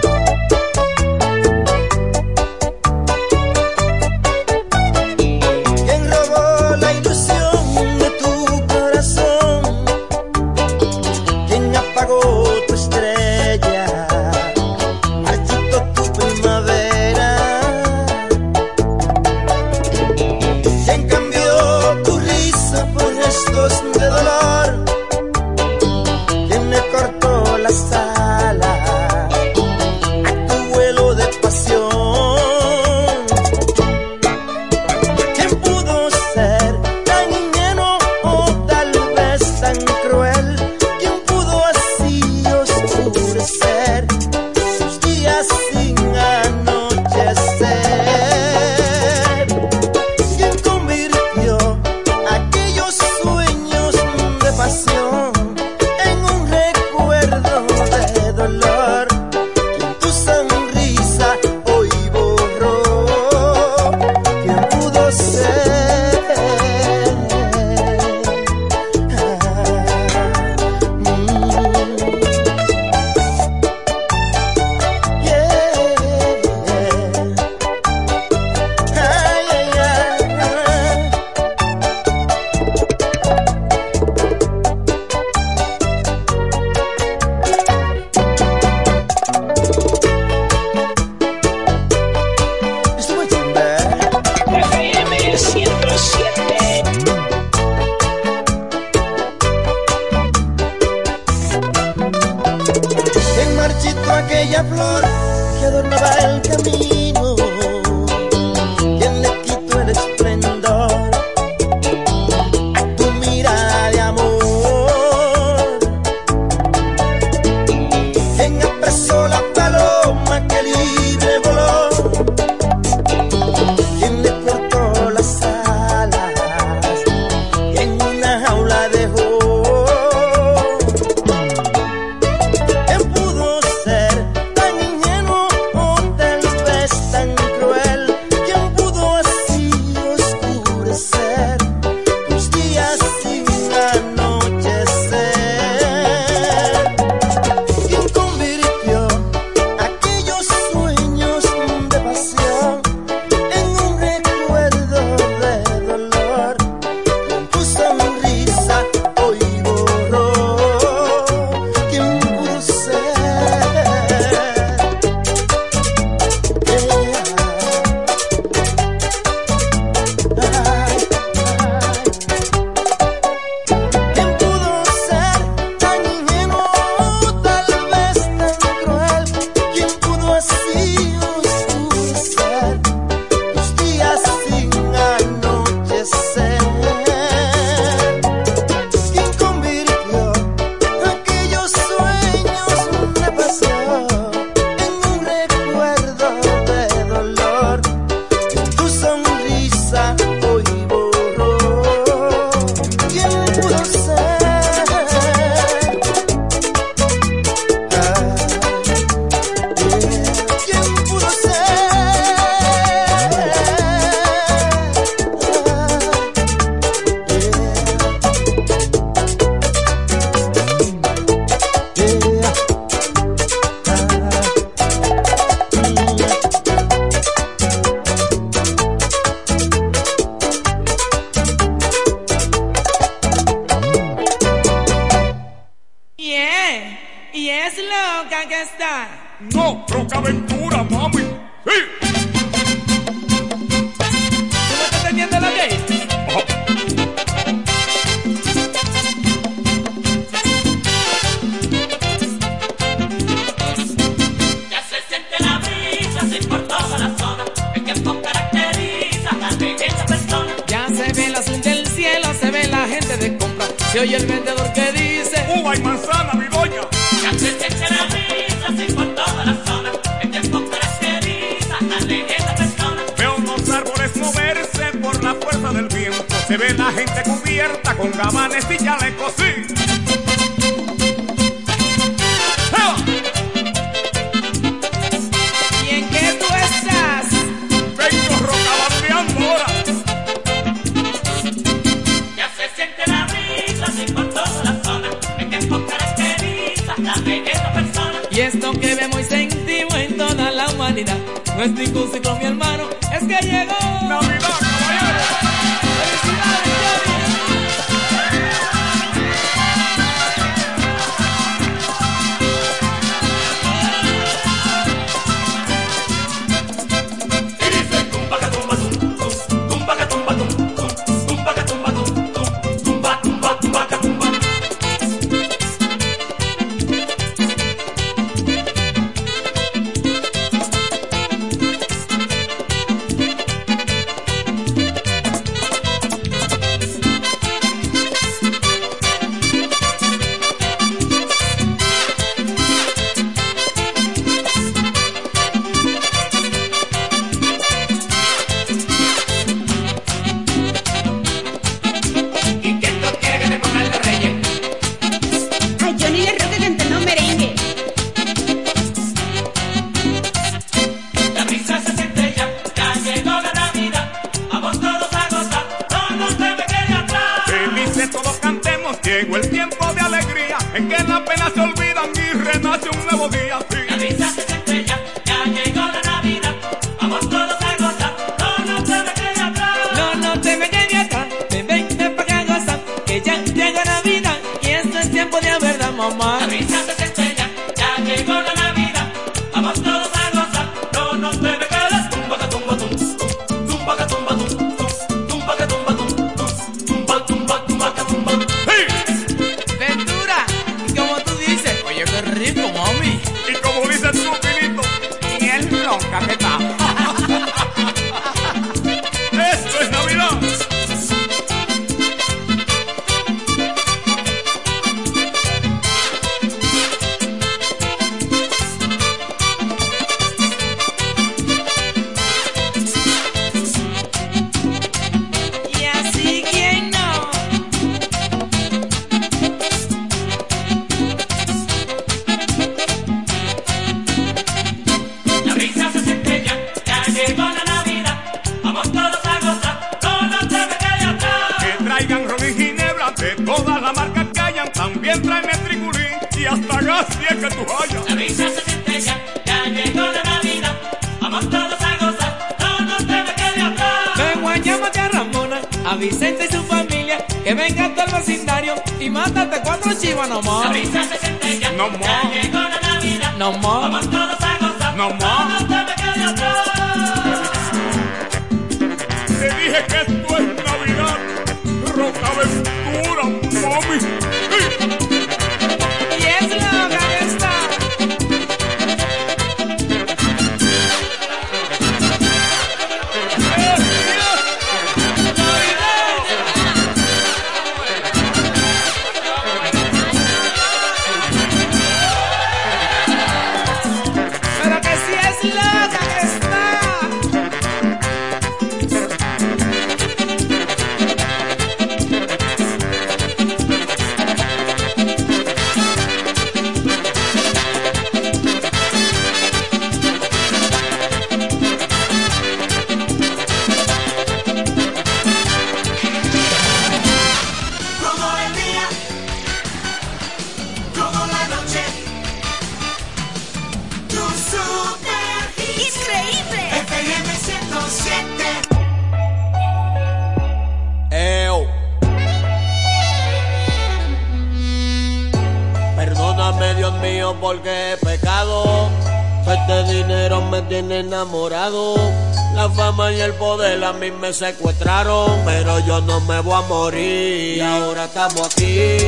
secuestraron, pero yo no me voy a morir. Y ahora estamos aquí,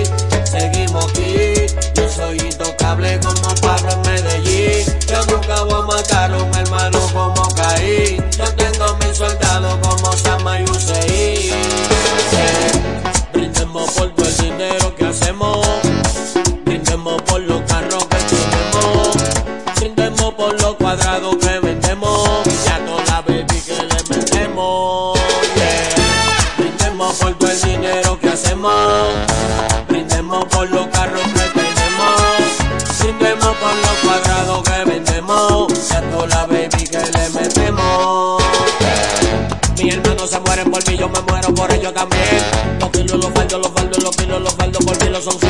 seguimos aquí. Yo soy intocable como Pablo en Medellín. Yo nunca voy a matar a un hermano como Caín. Yo tengo mis soldados como Sama ellos también. Los kilos, los faldos, los faldos, los kilos, los faldos por kilos son sus.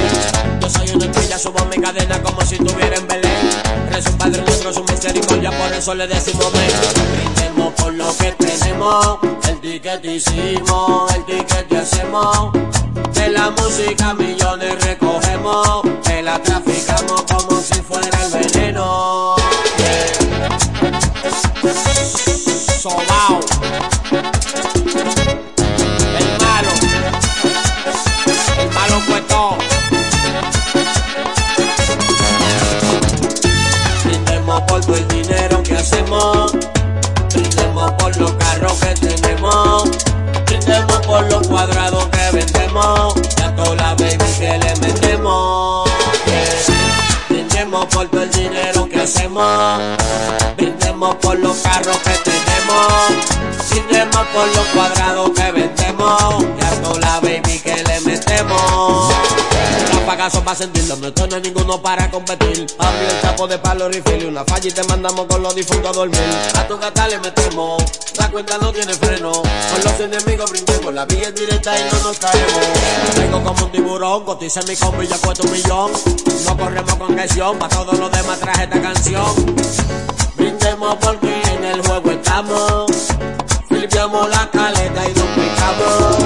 Yo soy una estrella, subo mi cadena como si estuviera en Belén. Rezo un Padre nuestro, su misericordia, por eso le decimos ven. Brindemos por lo que tenemos, el ticket hicimos, el ticket hacemos. De la música millones recogemos, que la traficamos como si fuera el veneno. Yeah. Sobao. Por todo el dinero que hacemos. Brindemos por los carros que tenemos. Brindemos por los cuadrados que vendemos. Y a toda la baby que le metemos. Pagazo para sentirlo, no estoy ninguno para competir. Mí el chapo de palo refill y una falla y te mandamos con los difuntos a dormir. A tu gata le metemos, la cuenta no tiene freno. Con los enemigos brindemos, la vía es directa y no nos caemos. Vengo como un tiburón, cotiza mi combo y ya cuesta un millón. No corremos con presión, para todos los demás traje esta canción. Brindemos porque en el juego estamos. Flipiamos la caleta y duplicamos.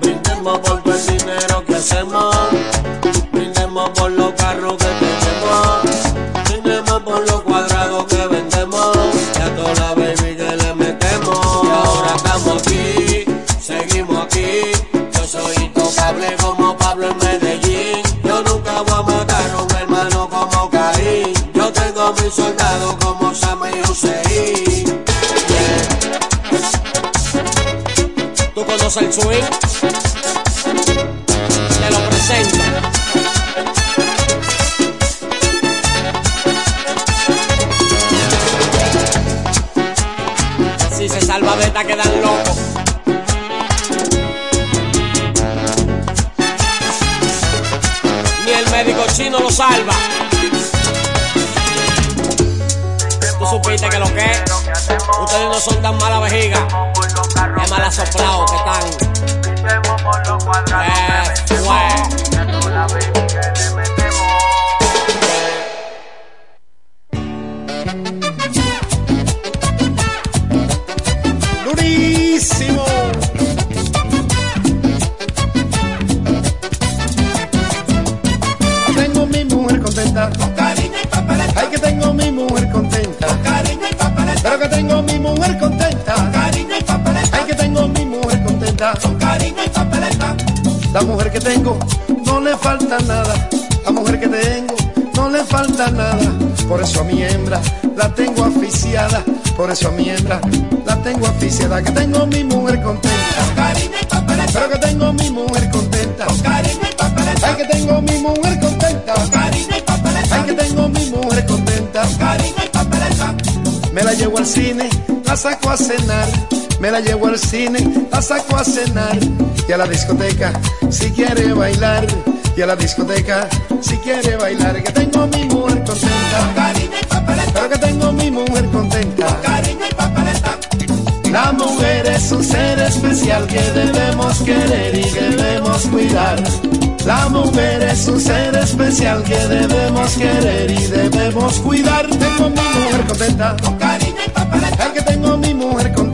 Brindemos por todo el dinero que hacemos. Soldados como Sam y Hussein. Yeah. ¿Tú conoces el swing? Te lo presento. Si se salva beta quedan locos. Ni el médico chino lo salva. Supiste que lo que es. Ustedes no son tan mala vejiga. Es mala soplado que están. Eh, fue. Contenta. Con cariño y papeleta. La mujer que tengo no le falta nada. La mujer que tengo no le falta nada. Por eso a mi hembra la tengo aficiada. Por eso a mi hembra la tengo aficiada. Que tengo mi mujer contenta. Con cariño y papeleta. Pero que tengo mi mujer contenta. Con cariño y papeleta. Ay, que tengo mi mujer contenta. Con cariño y papeleta. Ay, que tengo mi mujer contenta. Con cariño y papeleta. Me la llevo al cine, la saco a cenar. Me la llevo al cine, la saco a cenar. Y a la discoteca, si quiere bailar. Y a la discoteca, si quiere bailar. Que tengo mi mujer contenta. Cariño y. Pero que tengo mi mujer contenta. Cariño y. La mujer es un ser especial que debemos querer y debemos cuidar. La mujer es un ser especial que debemos querer y debemos cuidar. Tengo mi mujer contenta. Con cariño y papeleta. El que tengo mi mujer contenta.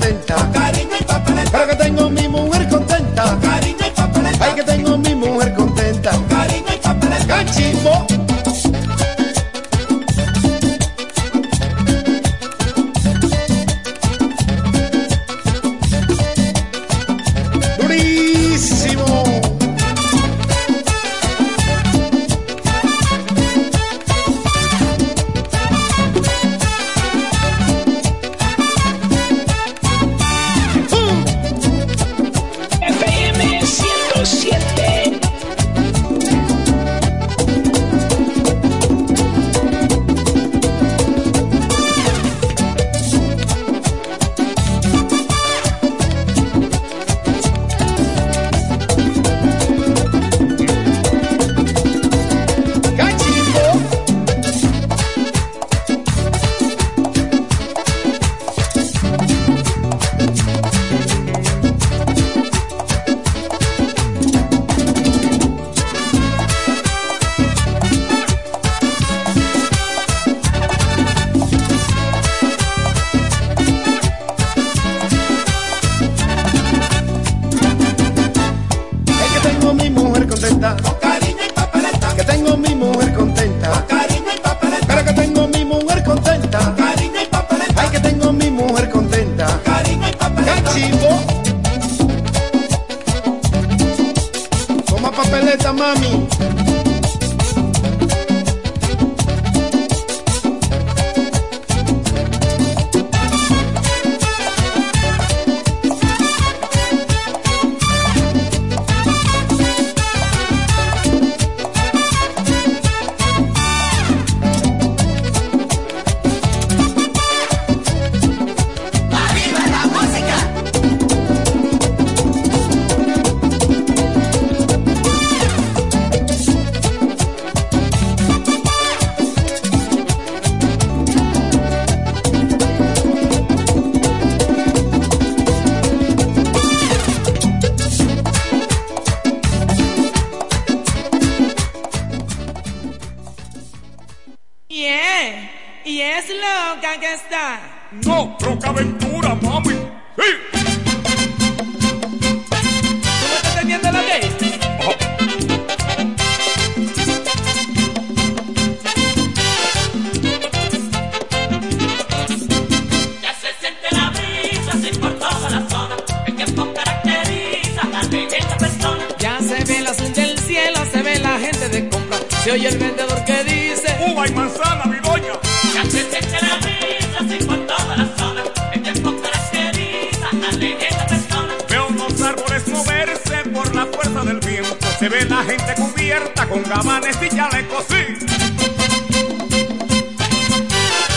Cubierta con gabanes y chalecos, sí.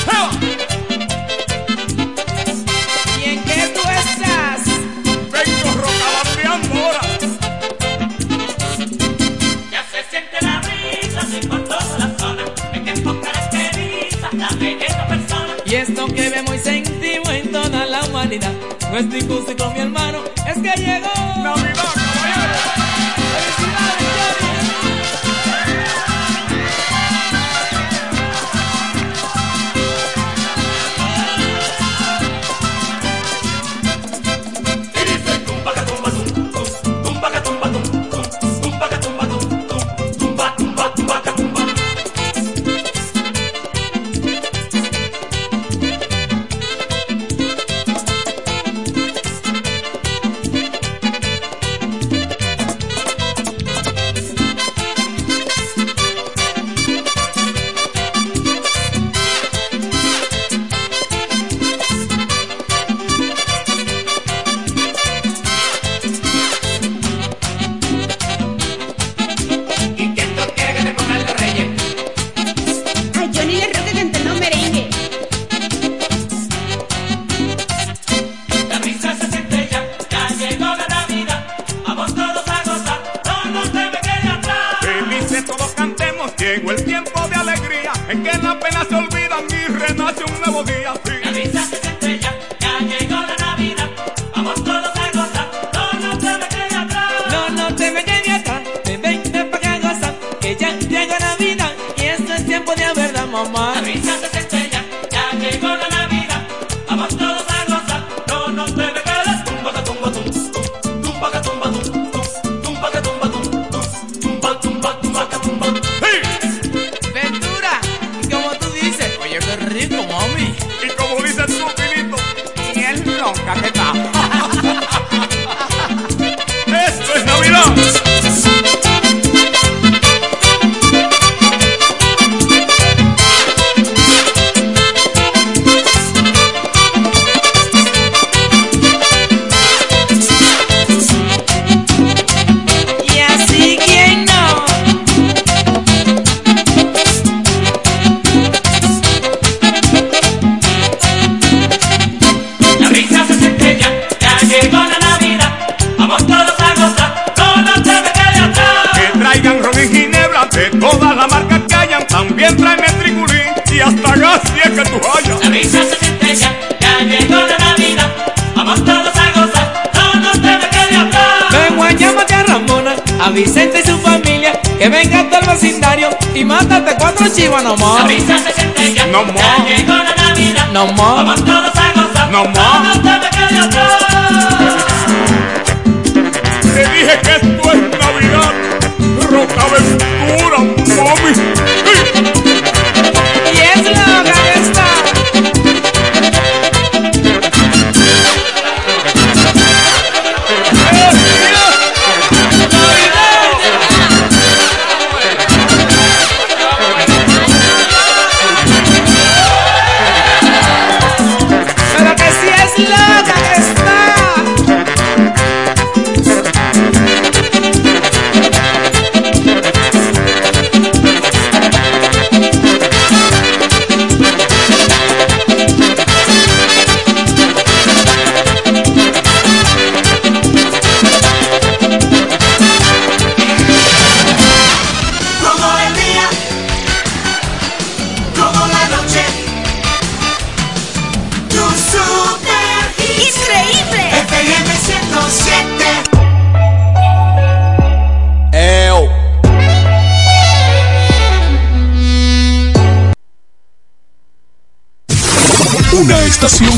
¡Eva! ¿Y en qué tú estás? Vengo rocabambeando ahora. Ya se siente la brisa así por toda la zona. El tiempo caracteriza a la belleza persona. Y esto que vemos y sentimos en toda la humanidad no es ni músico, mi hermano, es que llegó Navidad,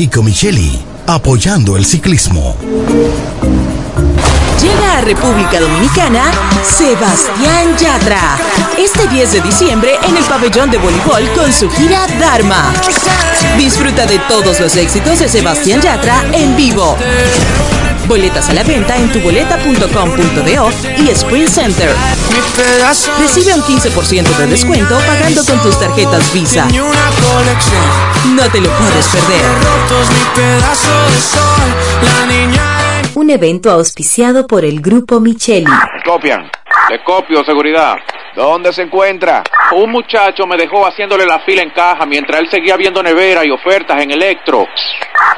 Kiko Micheli, apoyando el ciclismo. Llega a República Dominicana Sebastián Yatra. Este 10 de diciembre en el pabellón de voleibol con su gira Dharma. Disfruta de todos los éxitos de Sebastián Yatra en vivo. Boletas a la venta en tuboleta.com.do y Sprint Center. Recibe un 15% de descuento pagando con tus tarjetas Visa. No te lo puedes perder. Un evento auspiciado por el Grupo Micheli. Copian. Le copio, seguridad. ¿Dónde se encuentra? Un muchacho me dejó haciéndole la fila en caja mientras él seguía viendo nevera y ofertas en Electro.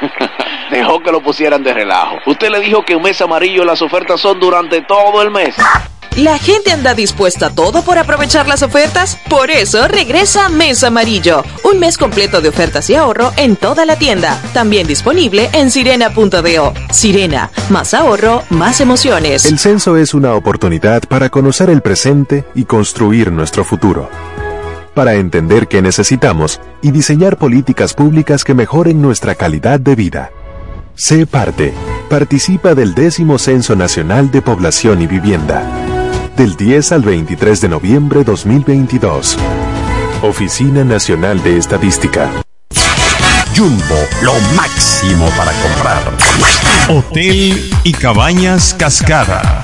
<laughs> Dejó que lo pusieran de relajo. Usted le dijo que en mes amarillo las ofertas son durante todo el mes. La gente anda dispuesta a todo por aprovechar las ofertas, por eso regresa Mes Amarillo, un mes completo de ofertas y ahorro en toda la tienda, también disponible en sirena.do. Sirena, más ahorro, más emociones. El censo es una oportunidad para conocer el presente y construir nuestro futuro. Para entender qué necesitamos y diseñar políticas públicas que mejoren nuestra calidad de vida. Sé parte. Participa del décimo Censo Nacional de Población y Vivienda. Del 10 al 23 de noviembre 2022. Oficina Nacional de Estadística. Jumbo, lo máximo para comprar. Hotel y Cabañas Cascada.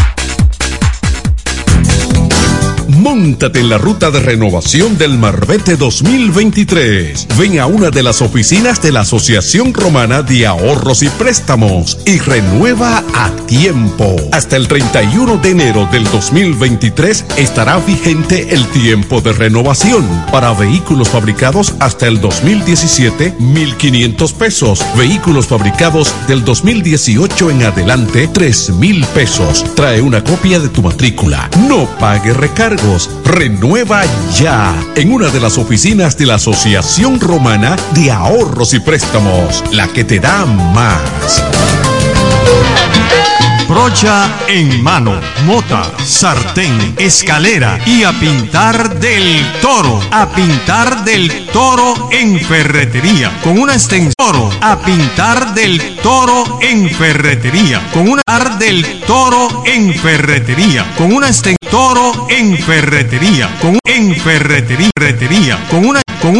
Móntate en la ruta de renovación del Marbete 2023. Ven a una de las oficinas de la Asociación Romana de Ahorros y Préstamos y renueva a tiempo. Hasta el 31 de enero del 2023 estará vigente el tiempo de renovación. Para vehículos fabricados hasta el 2017, 1,500 pesos. Vehículos fabricados del 2018 en adelante, 3,000 pesos. Trae una copia de tu matrícula. No pague Renueva ya en una de las oficinas de la Asociación Romana de Ahorros y Préstamos, la que te da más. Brocha en mano, mota, sartén, escalera y a pintar del toro. A pintar del toro en ferretería. Con una extensión a pintar del toro en ferretería. Con una ar del toro en ferretería. Con una extensión toro en ferretería. Con en ferretería. Con una con